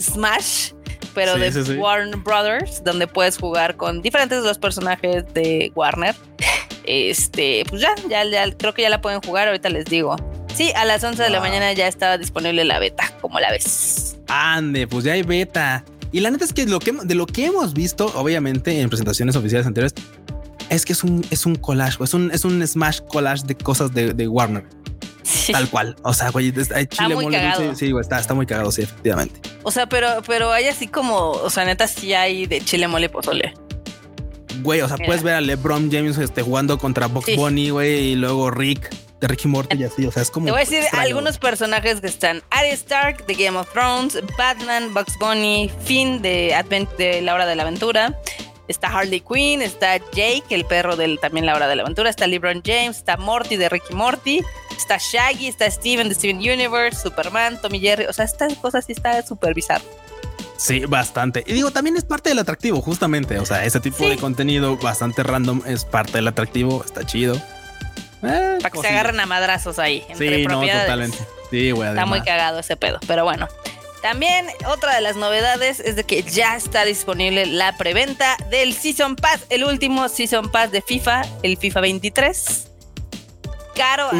Smash, pero Sí, de sí. Warner Brothers, donde puedes jugar con diferentes de los personajes de Warner. Este, pues ya, ya, ya, creo que ya la pueden jugar, ahorita les digo. Sí, a las 11 de la mañana ya estaba disponible la beta, como la ves. Ande, pues ya hay beta. Y la neta es que lo que de lo que hemos visto, obviamente, en presentaciones oficiales anteriores, es que es un, es un collage, es un, es un smash collage de cosas de, de Warner, Sí. tal cual. O sea, güey, hay chile mole cagado. Sí, güey, está, está muy cagado, sí, efectivamente. O sea, pero, pero hay así como, o sea, neta sí hay de chile mole pozole. Güey, o sea, Mira. puedes ver a LeBron James este, jugando contra Box Sí. Bunny, güey, y luego Rick de Ricky Morty y así. O sea, es como. Te voy a decir extraño, algunos personajes que están: Arya Stark de Game of Thrones, Batman, Bugs Bunny, Finn de, Advent de La Hora de la Aventura. Está Harley Quinn, está Jake, el perro del también La Hora de la Aventura, está LeBron James, está Morty de Ricky Morty, está Shaggy, está Steven de Steven Universe, Superman, Tommy Jerry. O sea, estas cosas sí está súper bizarro. Sí, bastante. Y digo, también es parte del atractivo, justamente. O sea, ese tipo Sí. de contenido bastante random es parte del atractivo. Está chido. Eh, Para que se agarren a madrazos ahí. Entre sí, no, totalmente. Sí, güey. Está muy cagado ese pedo, pero bueno. También otra de las novedades es de que ya está disponible la preventa del Season Pass, el último Season Pass de FIFA, el FIFA 23. Caro as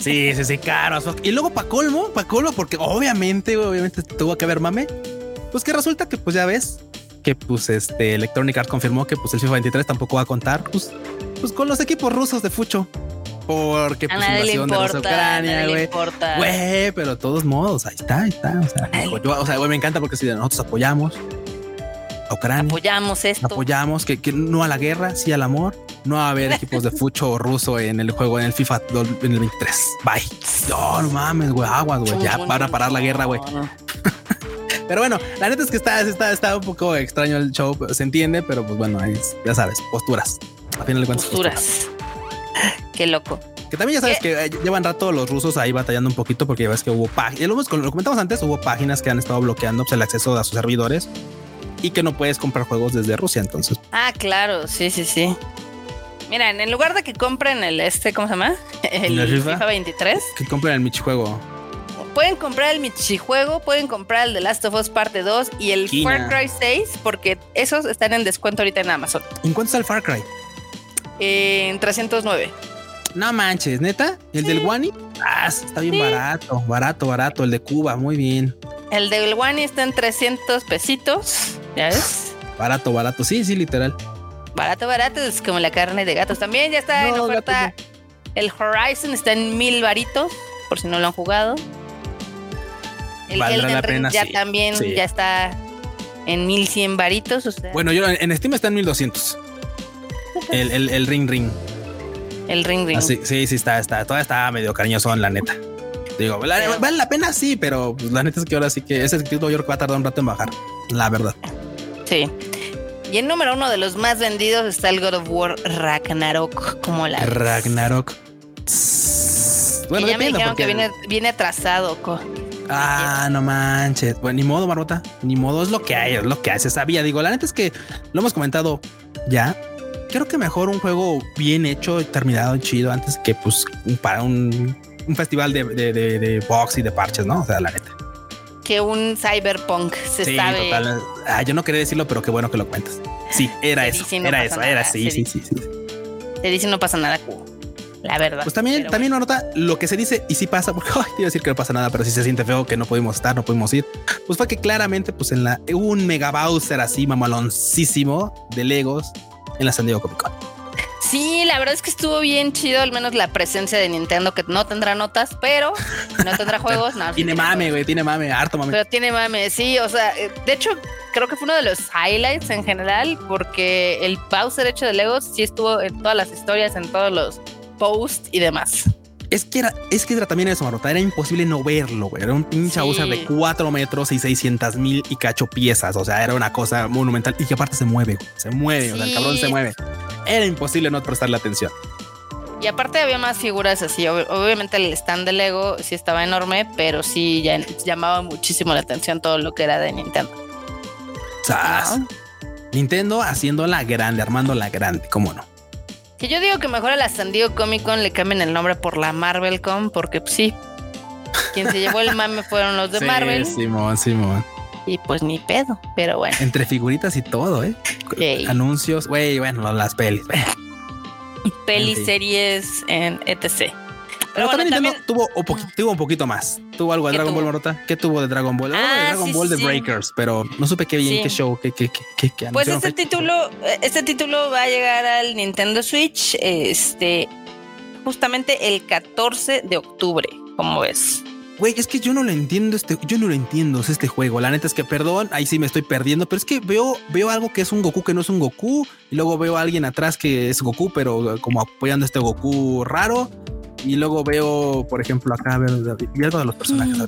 Sí, sí, sí, caro as Y luego para colmo, para colmo, porque obviamente, obviamente tuvo que haber mame. Pues que resulta que, pues ya ves, que pues este Electronic Arts confirmó que pues el FIFA 23 tampoco va a contar, pues, pues con los equipos rusos de fucho porque pues, invasión de Ucrania, güey. Güey, pero de todos modos, ahí está, ahí está. O sea, yo, o sea, güey, me encanta porque si nosotros apoyamos a Ucrania. Apoyamos esto. Apoyamos que, que, no a la guerra, sí al amor. No a haber equipos de fucho ruso en el juego, en el FIFA en el 23. Bye. No, no mames, güey, aguas, güey. Ya van a parar la guerra, güey. Pero bueno, la neta es que está, está, está un poco extraño el show, se entiende, pero pues bueno, ya sabes, posturas. A final de cuentas. posturas. Qué loco. Que también ya sabes que eh, llevan rato los rusos ahí batallando un poquito porque ya ves que hubo páginas, lo, lo comentamos antes, hubo páginas que han estado bloqueando pues, el acceso a sus servidores y que no puedes comprar juegos desde Rusia, entonces. Ah, claro, sí, sí, sí. Mira, en lugar de que compren el este, ¿cómo se llama? El, FIFA? 23. Que compren el Michi juego. Pueden comprar el Michi juego, pueden comprar el The Last of Us parte 2 y el Far Cry 6 porque esos están en descuento ahorita en Amazon. ¿En cuánto está el Far Cry? En 309. No manches, neta. El del Wani. Ah, está bien barato, barato, barato. El de Cuba, muy bien. El del Wani está en 300 pesitos. ¿Ya ves? Barato, barato. Sí, sí, literal. Barato, barato. Es como la carne de gatos. También ya está en oferta. El Horizon está en mil varitos, por si no lo han jugado. El Elden Ring ya también ya está en 1100 varitos. O sea. Bueno, yo en Steam está en 1200. El, el, el ring ring. El ring ring. sí, sí, está, está, todavía está medio cariñoso en la neta. Digo, vale, la pena, sí, pero pues, la neta es que ahora sí que ese título yo creo que va a tardar un rato en bajar. La verdad. Sí. Y el número uno de los más vendidos está el God of War Ragnarok, como la. Ragnarok. Bueno, ya me dijeron que viene, viene atrasado. Ah, no manches. Bueno, ni modo, Barbota. Ni modo, es lo que hay, es lo que hay. Se sabía. Digo, la neta es que lo hemos comentado ya creo que mejor un juego bien hecho, terminado, chido, antes que pues para un, un festival de, de, de, box y de parches, ¿no? O sea, la neta. Que un cyberpunk se sí, Total. Ah, yo no quería decirlo, pero qué bueno que lo cuentas. Sí, era eso. era eso, era sí, sí, sí, sí, Te dice no pasa nada, La verdad. Pues también, también una nota, lo que se dice y sí pasa, porque ay, te iba a decir que no pasa nada, pero si se siente feo que no pudimos estar, no pudimos ir. Pues fue que claramente, pues en la un mega Bowser así mamaloncísimo de Legos en la San Diego Comic Con. Sí, la verdad es que estuvo bien chido, al menos la presencia de Nintendo, que no tendrá notas, pero no tendrá juegos. No, tiene mame, güey, tiene mame, harto mame. Pero tiene mame, sí, o sea, eh, de hecho, creo que fue uno de los highlights en general, porque el Bowser hecho de Legos sí estuvo en todas las historias, en todos los posts y demás. Es que era, es que era también eso, Marota. Era imposible no verlo, güey. Era un pinche sí. de 4 metros y 600 mil y cacho piezas. O sea, era una cosa monumental y que aparte se mueve, se mueve. O sea, el cabrón se mueve. Era imposible no prestarle atención. Y aparte había más figuras así. Obviamente el stand de Lego sí estaba enorme, pero sí ya llamaba muchísimo la atención todo lo que era de Nintendo. ¿Sabes? Nintendo haciéndola grande, armándola grande, cómo no. Que yo digo que mejor a la San Diego Comic Con le cambien el nombre por la Marvel Con, porque pues, sí, quien se llevó el mame fueron los de Marvel. Simón, Simón. Y pues ni pedo, pero bueno. Entre figuritas y todo, ¿eh? Anuncios, güey, bueno, las pelis. Pelis, series, en etc. Pero, también, tuvo, un poquito más. Tuvo algo de Dragon Ball Marota. ¿Qué tuvo de Dragon Ball? Ah, Dragon Ball de Breakers, pero no supe qué bien, qué show, qué, qué, qué, qué Pues este título, este título va a llegar al Nintendo Switch, este, justamente el 14 de octubre, como ves. Güey, es que yo no lo entiendo este, yo no lo entiendo este juego. La neta es que perdón, ahí sí me estoy perdiendo, pero es que veo, veo algo que es un Goku que no es un Goku, y luego veo a alguien atrás que es Goku, pero como apoyando a este Goku raro. Y luego veo, por ejemplo, acá, y algo de los personajes.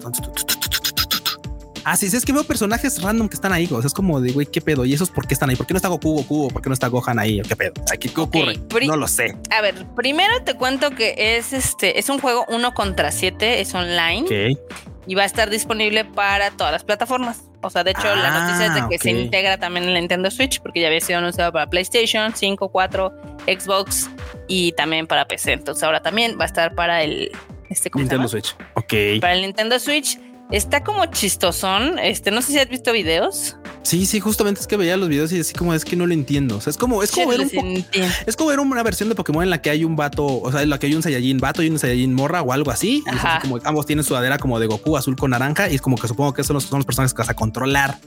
Ah, sí, es que veo personajes random que están ahí. O sea, es como de, güey, ¿qué pedo? ¿Y esos por qué están ahí? ¿Por qué no está Goku, Goku? ¿O por qué no está Gohan ahí? ¿Qué pedo? ¿Qué, ocurre? no lo sé. A ver, primero te cuento que es este, es un juego uno contra siete, es online. Y va a estar disponible para todas las plataformas. O sea, de hecho, la noticia es de Ah, que se ok. integra también en la Nintendo Switch, porque ya había sido anunciado para PlayStation 5, 4, Xbox y también para PC. Entonces ahora también va a estar para el este ¿cómo se Nintendo? Switch. Ok. Para el Nintendo Switch. Está como chistosón. Este, no sé si has visto videos. Sí, sí, justamente es que veía los videos y así como es que no lo entiendo. O sea, es como, es como ver un es como ver una versión de Pokémon en la que hay un vato, o sea, en la que hay un Saiyajin vato y un Saiyajin morra o algo así. Y así como ambos tienen sudadera como de Goku azul con naranja y es como que supongo que esos son los, son los personajes que vas a controlar.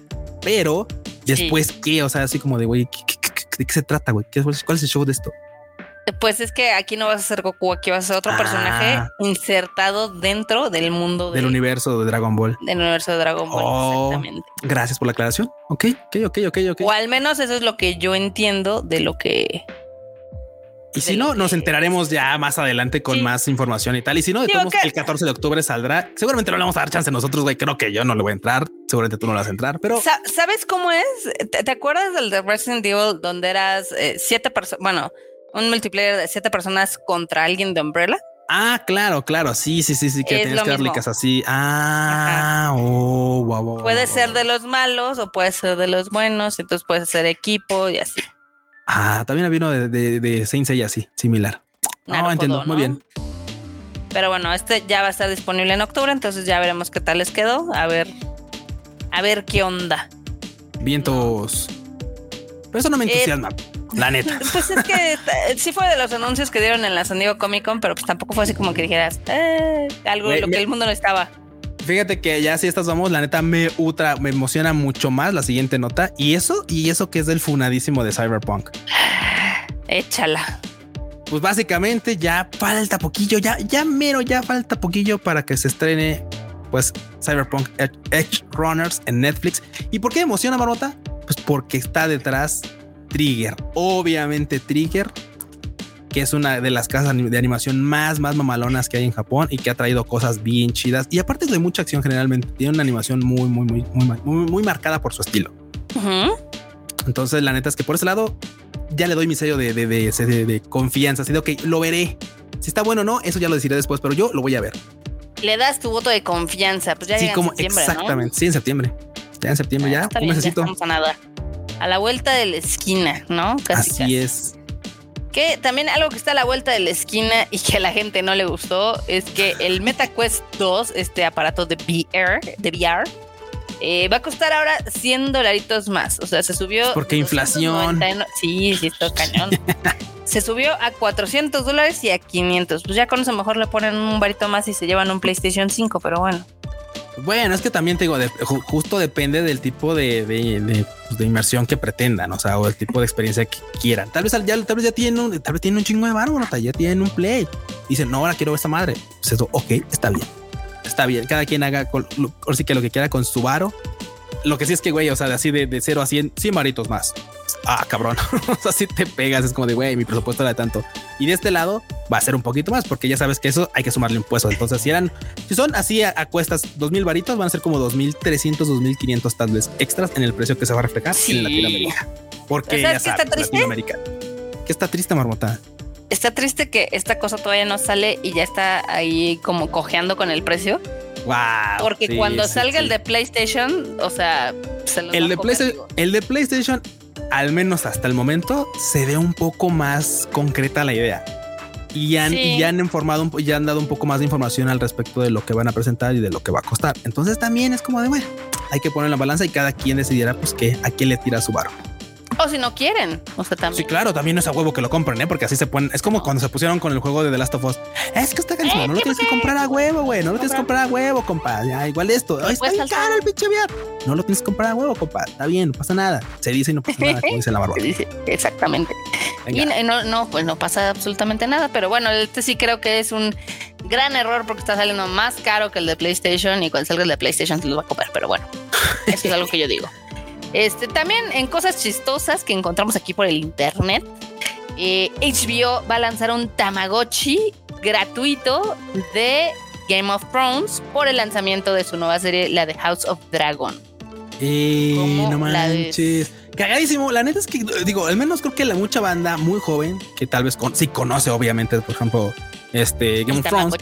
Pero después, ¿qué? O sea, así como de, güey, ¿qué- qué- qué- ¿de qué se trata, güey? ¿Qué- ¿Cuál es el show de esto? Pues es que aquí no vas a ser Goku, aquí vas a ser otro Ah. personaje insertado dentro del mundo Del de- universo de Dragon Ball. del universo de Dragon Ball. Oh. Exactamente. Gracias por la aclaración. Ok, ok, ok, ok, ok. O al menos eso es lo que yo entiendo de lo que. Y si no, nos enteraremos ya más adelante con Sí. más información y tal. Y si no, de todos el 14 de octubre saldrá. Seguramente no le vamos a dar chance nosotros, güey. Creo que yo no le voy a entrar. Seguramente tú no le vas a entrar, pero Sa- ¿Sabes cómo es? ¿Te, te acuerdas del de Resident Evil donde eras eh, siete personas? Bueno, un multiplayer de siete personas contra alguien de Umbrella. ah, claro, claro. Sí, sí, sí, sí, que Es tienes que dar mismo. licas así. Ah, oh, wow, wow, Puede wow, ser de los malos o puede ser de los buenos, entonces puedes hacer equipo y así. Ah, también había uno de, de, de Saint Seiya así, similar. No, Naruhodo, entiendo. Muy ¿no? bien. Pero bueno, este ya va a estar disponible en octubre, entonces ya veremos qué tal les quedó. A ver, a ver qué onda. Vientos. Pero eso no me Eh, entusiasma, la neta. Pues es que eh, sí fue de los anuncios que dieron en la San Diego Comic Con, pero pues tampoco fue así como que dijeras "Eh", algo Güey, lo me- que el mundo no estaba. Fíjate que ya si estas vamos, la neta me ultra, me emociona mucho más la siguiente nota. Y eso, y eso que es del funadísimo de Cyberpunk. Échala. Pues básicamente ya falta poquillo, ya, ya mero, ya falta poquillo para que se estrene pues Cyberpunk Edge- Runners en Netflix. ¿Y por qué emociona, Marmota? Pues porque está detrás Trigger. Obviamente Trigger, que es una de las casas de animación más, más mamalonas que hay en Japón y que ha traído cosas bien chidas. Y aparte es de mucha acción generalmente. Tiene una animación muy, muy, muy, muy, muy, muy marcada por su estilo. Entonces, la neta es que por ese lado ya le doy mi sello de, de, de- confianza. Así de, ok, lo veré. Si está bueno o no, eso ya lo decidiré después, pero yo lo voy a ver. Le das tu voto de confianza, pues ya sí, llega en como septiembre, ¿no? exactamente. Sí, en septiembre. Ya en septiembre, Ah, ya un bien, ya mesecito. estamos a nada. A la vuelta de la esquina, ¿no? Casi, Así casi. es. Que también algo que está a la vuelta de la esquina y que a la gente no le gustó es que el MetaQuest 2, este aparato de VR, de VR, eh, va a costar ahora 100 dolaritos más. O sea, se subió. Porque inflación. 299 Sí, sí, está cañón. se subió a 400 dólares y a 500. Pues ya con eso mejor le ponen un varito más y se llevan un PlayStation 5, pero bueno. Bueno, es que también te digo, de- ju- justo depende del tipo de, de, pues, de inmersión que pretendan, o sea, o el tipo de experiencia que quieran. Tal vez ya, tal vez ya tienen un, tal vez tienen un chingo de barro, ya tienen un play. Dicen, no, ahora quiero esta madre. Pues ok, está bien. Está bien. Cada quien haga, ahora sí que lo que quiera con su varo. Lo que sí es que, güey, o sea, de así de, de 0 a 100, 100 varitos más. Ah, cabrón. o sea, si te pegas, es como de, güey, mi presupuesto era de tanto. Y de este lado va a ser un poquito más, porque ya sabes que eso hay que sumarle impuestos. Entonces, si eran, si son así a, a cuestas 2000 varitos, van a ser como 2300, 2500 tal vez extras en el precio que se va a reflejar Sí. en Latinoamérica. Porque ¿Sabes ya sabes, está triste? Latinoamérica. ¿Qué está triste, Marmota? Está triste que esta cosa todavía no sale y ya está ahí como cojeando con el precio. Wow. Porque sí, cuando sí, salga sí. el de PlayStation, o sea, se los el de, PlayStation, el de PlayStation, al menos hasta el momento, se ve un poco más concreta la idea. Y han, y ya han informado, ya han dado un poco más de información al respecto de lo que van a presentar y de lo que va a costar. Entonces también es como de, bueno, hay que poner la balanza y cada quien decidiera pues que a quién le tira su varo. O si no quieren, o sea, también. Sí, claro, también no es a huevo que lo compren, ¿eh? porque así se ponen. Es como cuando se pusieron con el juego de The Last of Us. Es que está carísimo, Eh, no lo ¿qué tienes que comprar a huevo, güey. No lo tienes que Comprar. comprar a huevo, compa. Ya, igual esto. Ay, está bien caro el pinche VR. No lo tienes que comprar a huevo, compa. Está bien, no pasa nada. Se dice y no pasa nada, como dice la barba. Se dice, Exactamente. Y no, no, pues no pasa absolutamente nada, pero bueno, este sí creo que es un gran error porque está saliendo más caro que el de PlayStation y cuando salga el de PlayStation se los va a comer, pero bueno, eso es algo que yo digo. Este, también en cosas chistosas que encontramos aquí por el internet, eh, HBO va a lanzar un Tamagotchi gratuito de Game of Thrones por el lanzamiento de su nueva serie, la de House of Dragon. Eh, ¿Cómo no manches. Cagadísimo. La neta es que, digo, al menos creo que la mucha banda muy joven, que tal vez con, sí conoce, obviamente, por ejemplo, este Game of Thrones.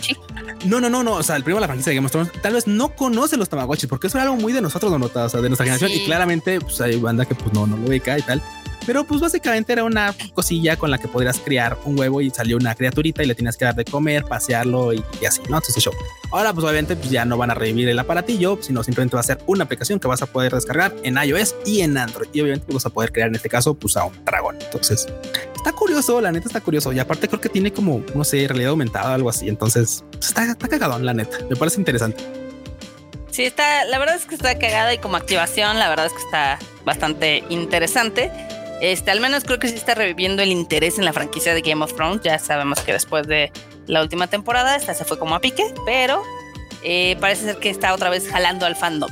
No, no, no, no. O sea, el primo de la franquicia de Game of Thrones tal vez no conoce los Tamagotchis porque eso era algo muy de nosotros, no notado, o sea, de nuestra generación. Y claramente, pues hay banda que pues no, no lo ubica y tal. Pero pues básicamente era una cosilla con la que podrías criar un huevo y salió una criaturita y le tienes que dar de comer, pasearlo y, así, ¿no? Entonces show. Ahora pues obviamente pues ya no van a revivir el aparatillo, sino simplemente va a ser una aplicación que vas a poder descargar en iOS y en Android. Y obviamente vas a poder crear en este caso pues a un dragón. Entonces está curioso, la neta está curioso. Y aparte creo que tiene como, no sé, realidad aumentada o algo así. Entonces pues, está, está cagadón, la neta. Me parece interesante. Sí, está, la verdad es que está cagada y como activación, la verdad es que está bastante interesante. Este, al menos creo que sí está reviviendo el interés en la franquicia de Game of Thrones. Ya sabemos que después de la última temporada, esta se fue como a pique, pero eh, parece ser que está otra vez jalando al fandom.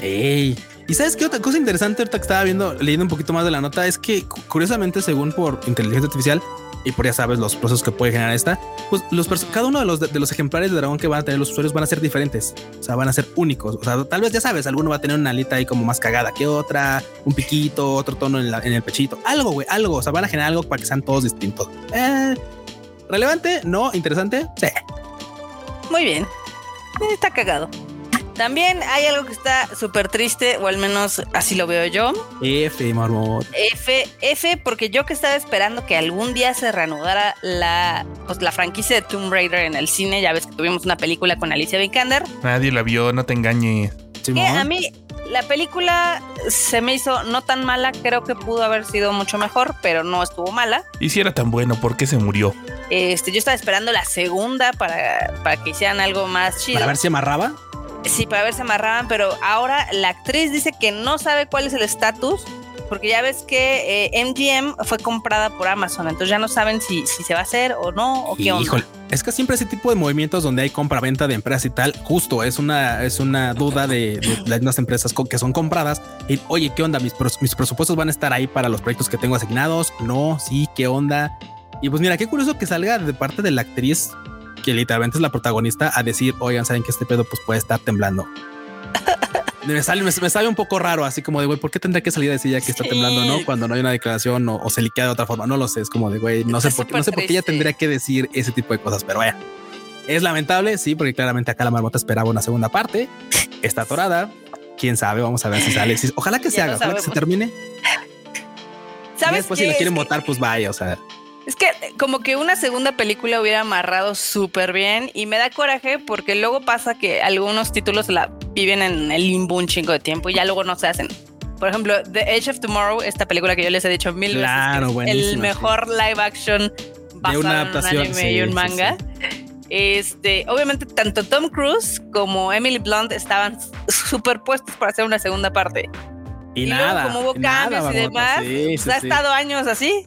Ey. Y sabes qué otra cosa interesante ahorita que estaba viendo, leyendo un poquito más de la nota, es que curiosamente, según por inteligencia artificial, y por ya sabes los procesos que puede generar esta, pues los cada uno de los, de, los ejemplares de dragón que van a tener los usuarios van a ser diferentes, o sea, van a ser únicos, o sea, tal vez ya sabes, alguno va a tener una alita ahí como más cagada que otra, un piquito, otro tono en, el pechito, algo, güey, algo, o sea, van a generar algo para que sean todos distintos. Eh, relevante, no, interesante, sí. Muy bien, está cagado. También hay algo que está súper triste, o al menos así lo veo yo. F, marmot. F, F, porque yo que estaba esperando que algún día se reanudara la, pues, la franquicia de Tomb Raider en el cine. Ya ves que tuvimos una película con Alicia Vikander. Nadie la vio, no te engañes. a mí la película se me hizo no tan mala, creo que pudo haber sido mucho mejor, pero no estuvo mala. Y si era tan bueno, ¿por qué se murió? Este, yo estaba esperando la segunda para, para que hicieran algo más chido. ¿Para ver si amarraba? Sí, para ver si amarraban, pero ahora la actriz dice que no sabe cuál es el estatus, porque ya ves que MGM eh, fue comprada por Amazon, entonces ya no saben si, se va a hacer o no, o qué onda. Híjole, es que siempre ese tipo de movimientos donde hay compra-venta de empresas y tal, justo es una, es una duda de, las empresas que son compradas. Oye, ¿qué onda? Mis, mis presupuestos van a estar ahí para los proyectos que tengo asignados. No, sí, ¿qué onda? Y pues mira, qué curioso que salga de parte de la actriz que literalmente es la protagonista, a decir, oigan, saben que este pedo pues puede estar temblando. me sale, me, sale un poco raro, así como de güey, ¿por qué tendría que salir a decir ya que está temblando, no? Cuando no hay una declaración o, se liquea de otra forma, no lo sé. Es como de güey, no sé por qué, no sé por qué ella tendría que decir ese tipo de cosas, pero vaya, es lamentable, sí, porque claramente acá la marmota esperaba una segunda parte. Está atorada. Quién sabe, vamos a ver si sale. Ojalá que se haga, ojalá que se termine. ¿Sabes? después, si la quieren votar, pues vaya, o sea. Es que como que una segunda película hubiera amarrado súper bien y me da coraje porque luego pasa que algunos títulos la viven en el limbo un chingo de tiempo y ya luego no se hacen. Por ejemplo, The Age of Tomorrow, esta película que yo les he dicho mil claro, veces, el mejor live action basado una adaptación, en un anime y un manga. Este, obviamente tanto Tom Cruise como Emily Blunt estaban superpuestos para hacer una segunda parte. Y, nada. como hubo cambios y demás, pues ha estado años así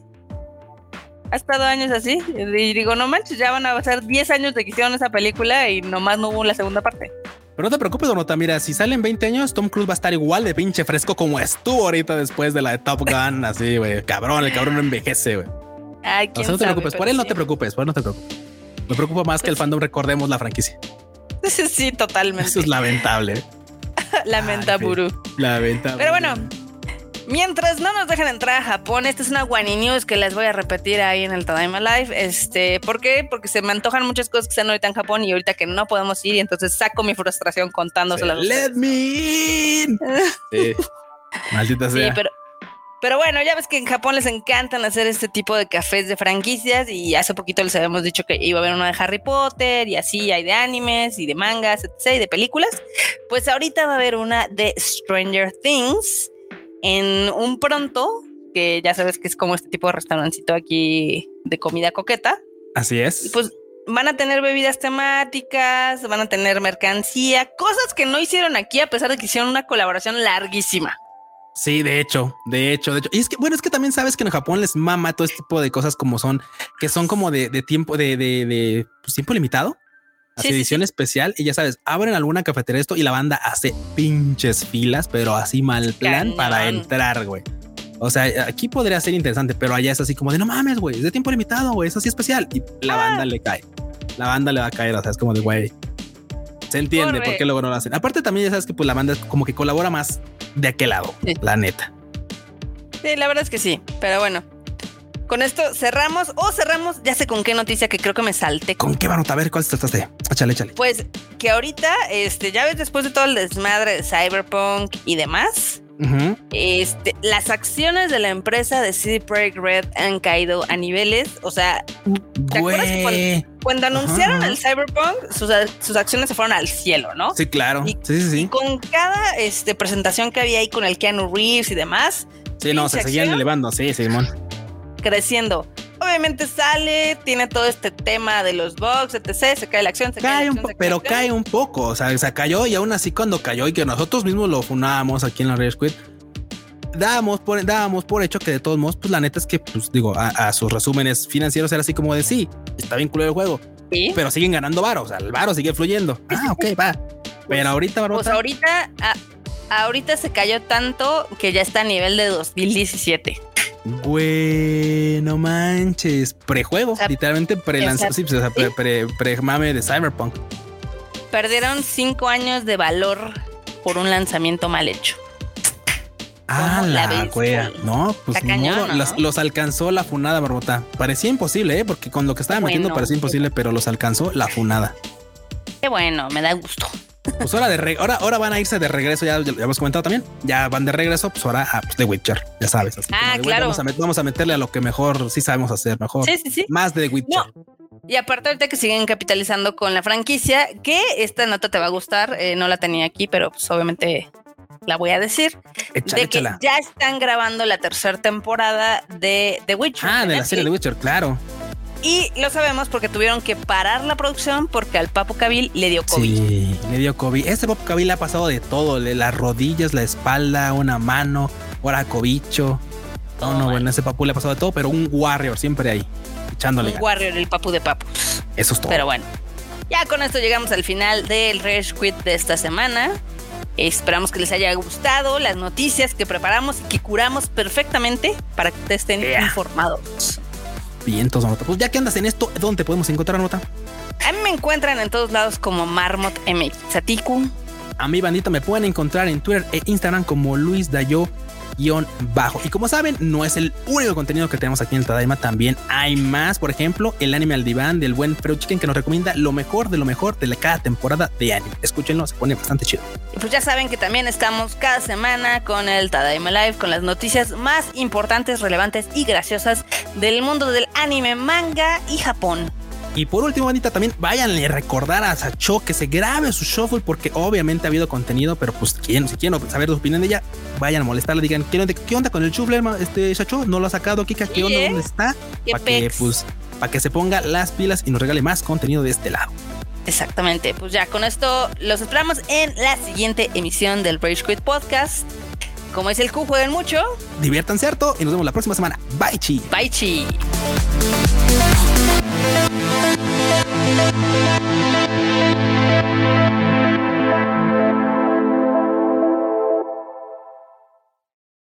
ha estado años así. Y digo, no manches, ya van a ser 10 años de que hicieron esa película y nomás no hubo la segunda parte. Pero no te preocupes, Donota. Mira, si salen 20 años, Tom Cruise va a estar igual de pinche fresco como estuvo ahorita después de la de Top Gun. así, güey. Cabrón, el cabrón no envejece, güey. Ay, no te preocupes. Por él no te preocupes. Por él no te preocupes. Me preocupa más que el fandom recordemos la franquicia. Sí, totalmente. Eso es lamentable. Lamentable. Lamentable. Pero bueno, Mientras no nos dejan entrar a Japón, esta es una Guani News que les voy a repetir ahí en el Tadaima Live. Este, ¿por qué? Porque se me antojan muchas cosas que están ahorita en Japón y ahorita que no podemos ir, y entonces saco mi frustración contándoselas. Let me in. sí. Maldita sea. Sí, pero, pero bueno, ya ves que en Japón les encantan hacer este tipo de cafés de franquicias y hace poquito les habíamos dicho que iba a haber una de Harry Potter y así hay de animes y de mangas, etc. y de películas. Pues ahorita va a haber una de Stranger Things en un pronto, que ya sabes que es como este tipo de restaurancito aquí de comida coqueta. Así es. pues van a tener bebidas temáticas, van a tener mercancía, cosas que no hicieron aquí a pesar de que hicieron una colaboración larguísima. Sí, de hecho, de hecho, de hecho. Y es que, bueno, es que también sabes que en Japón les mama todo este tipo de cosas como son, que son como de, tiempo, de, de, pues, tiempo limitado edición especial y ya sabes, abren alguna cafetería esto y la banda hace pinches filas, pero así mal plan para entrar, güey. O sea, aquí podría ser interesante, pero allá es así como de no mames, güey, es de tiempo limitado, güey, es así especial y la ah. banda le cae. La banda le va a caer, o sea, es como de güey. Se entiende por qué luego no lo hacen. Aparte también ya sabes que pues la banda como que colabora más de aquel lado, la neta. Sí, la verdad es que sí, pero bueno. Con esto cerramos o cerramos, ya sé con qué noticia que creo que me salté. ¿Con qué barota? A ver, ¿cuál trataste? Échale, échale. Pues que ahorita, este, ya ves, después de todo el desmadre de Cyberpunk y demás, este, las acciones de la empresa de CD Projekt Red han caído a niveles, o sea, ¿Te acuerdas cuando Ajá, anunciaron el Cyberpunk, sus, sus acciones se fueron al cielo, ¿no? Sí, claro. Y- Sí, sí, sí. Con cada este, presentación que había ahí con el Keanu Reeves y demás, Sí, no, se seguían elevando. Sí, Simón. Creciendo. Obviamente sale, tiene todo este tema de los bugs, etc. Se cae la acción, se cae, Cae la un acción, poco, se pero acción. cae un poco. O sea, se cayó y aún así cuando cayó y que nosotros mismos lo funábamos aquí en la Red Squid, dábamos por, dábamos por hecho que de todos modos, pues la neta es que, pues digo, a, a sus resúmenes financieros era así como de sí, está bien culero el juego, Sí. pero siguen ganando varo. O sea, el varo sigue fluyendo. Ah, ok, va. Pero ahorita, Pues Barbota, ahorita, a- ahorita se cayó tanto que ya está a nivel de 2017. Güey, no manches. Prejuego, O sea, literalmente pre sí, pues, o sea, pre, pre, pre- mame de Cyberpunk. Perdieron cinco años de valor por un lanzamiento mal hecho. Ah, ¿Cómo la la? No, pues ni modo. ¿no? Los, los alcanzó la funada, Barbota. Parecía imposible, ¿eh? Porque con lo que estaba metiendo Bueno. parecía imposible, pero los alcanzó la funada. Qué bueno, me da gusto. Pues ahora, de re- ahora, ahora van a irse de regreso, ya, ya hemos comentado también. Ya van de regreso, pues ahora a pues, The Witcher, ya sabes. así Ah, como claro. Vamos a, met- vamos a meterle a lo que mejor sí sabemos hacer, mejor. Sí, sí, sí. Más de The Witcher. No. Y aparte ahorita que siguen capitalizando con la franquicia, que esta nota te va a gustar, eh, no la tenía aquí, pero pues obviamente la voy a decir, Échale, de que échala. ya están grabando la tercera temporada de The Witcher. Ah, de la serie de Witcher, claro. Y lo sabemos porque tuvieron que parar la producción porque al Papo Cabil le dio COVID. Sí, le dio COVID. Este Bob Cabil ha pasado de todo: las rodillas, la espalda, una mano, ahora cobicho. No, no, bueno, ese papu le ha pasado de todo, pero un Warrior siempre ahí, echándole. Un ganas. Warrior, el Papu de Papu. Eso es todo. Pero bueno, ya con esto llegamos al final del Rage Quit de esta semana. Esperamos que les haya gustado las noticias que preparamos y que curamos perfectamente para que estén Yeah. informados. Vientos, Marmota. Pues ya que andas en esto, ¿dónde te podemos encontrar, Nota? A mí me encuentran en todos lados como Marmot MX. A mi bandita me pueden encontrar en Twitter e Instagram como Luis Dayo bajo. Y como saben, no es el único contenido que tenemos aquí en el Tadaima. También hay más. Por ejemplo, el anime al diván del buen Freud Chicken que nos recomienda lo mejor de lo mejor de la- cada temporada de anime. Escúchenlo, se pone bastante chido. Y pues ya saben que también estamos cada semana con el Tadaima Live, con las noticias más importantes, relevantes y graciosas del mundo del anime, manga y Japón. Y por último, bandita, también váyanle a recordar a Sacho que se grabe su shuffle porque obviamente ha habido contenido, pero pues quieren, si quieren saber su opinión de ella, vayan a molestarle, digan, ¿qué onda, qué onda con el shuffle, este Sacho? ¿No lo ha sacado, Kika? ¿Qué onda? ¿eh? ¿Dónde está? Para que, pues, para que se ponga las pilas y nos regale más contenido de este lado. Exactamente, pues ya con esto los esperamos en la siguiente emisión del Rage Quit Podcast. Como es el Q, jueguen mucho. Diviértanse harto y nos vemos la próxima semana. Bye, chi. Bye, chi.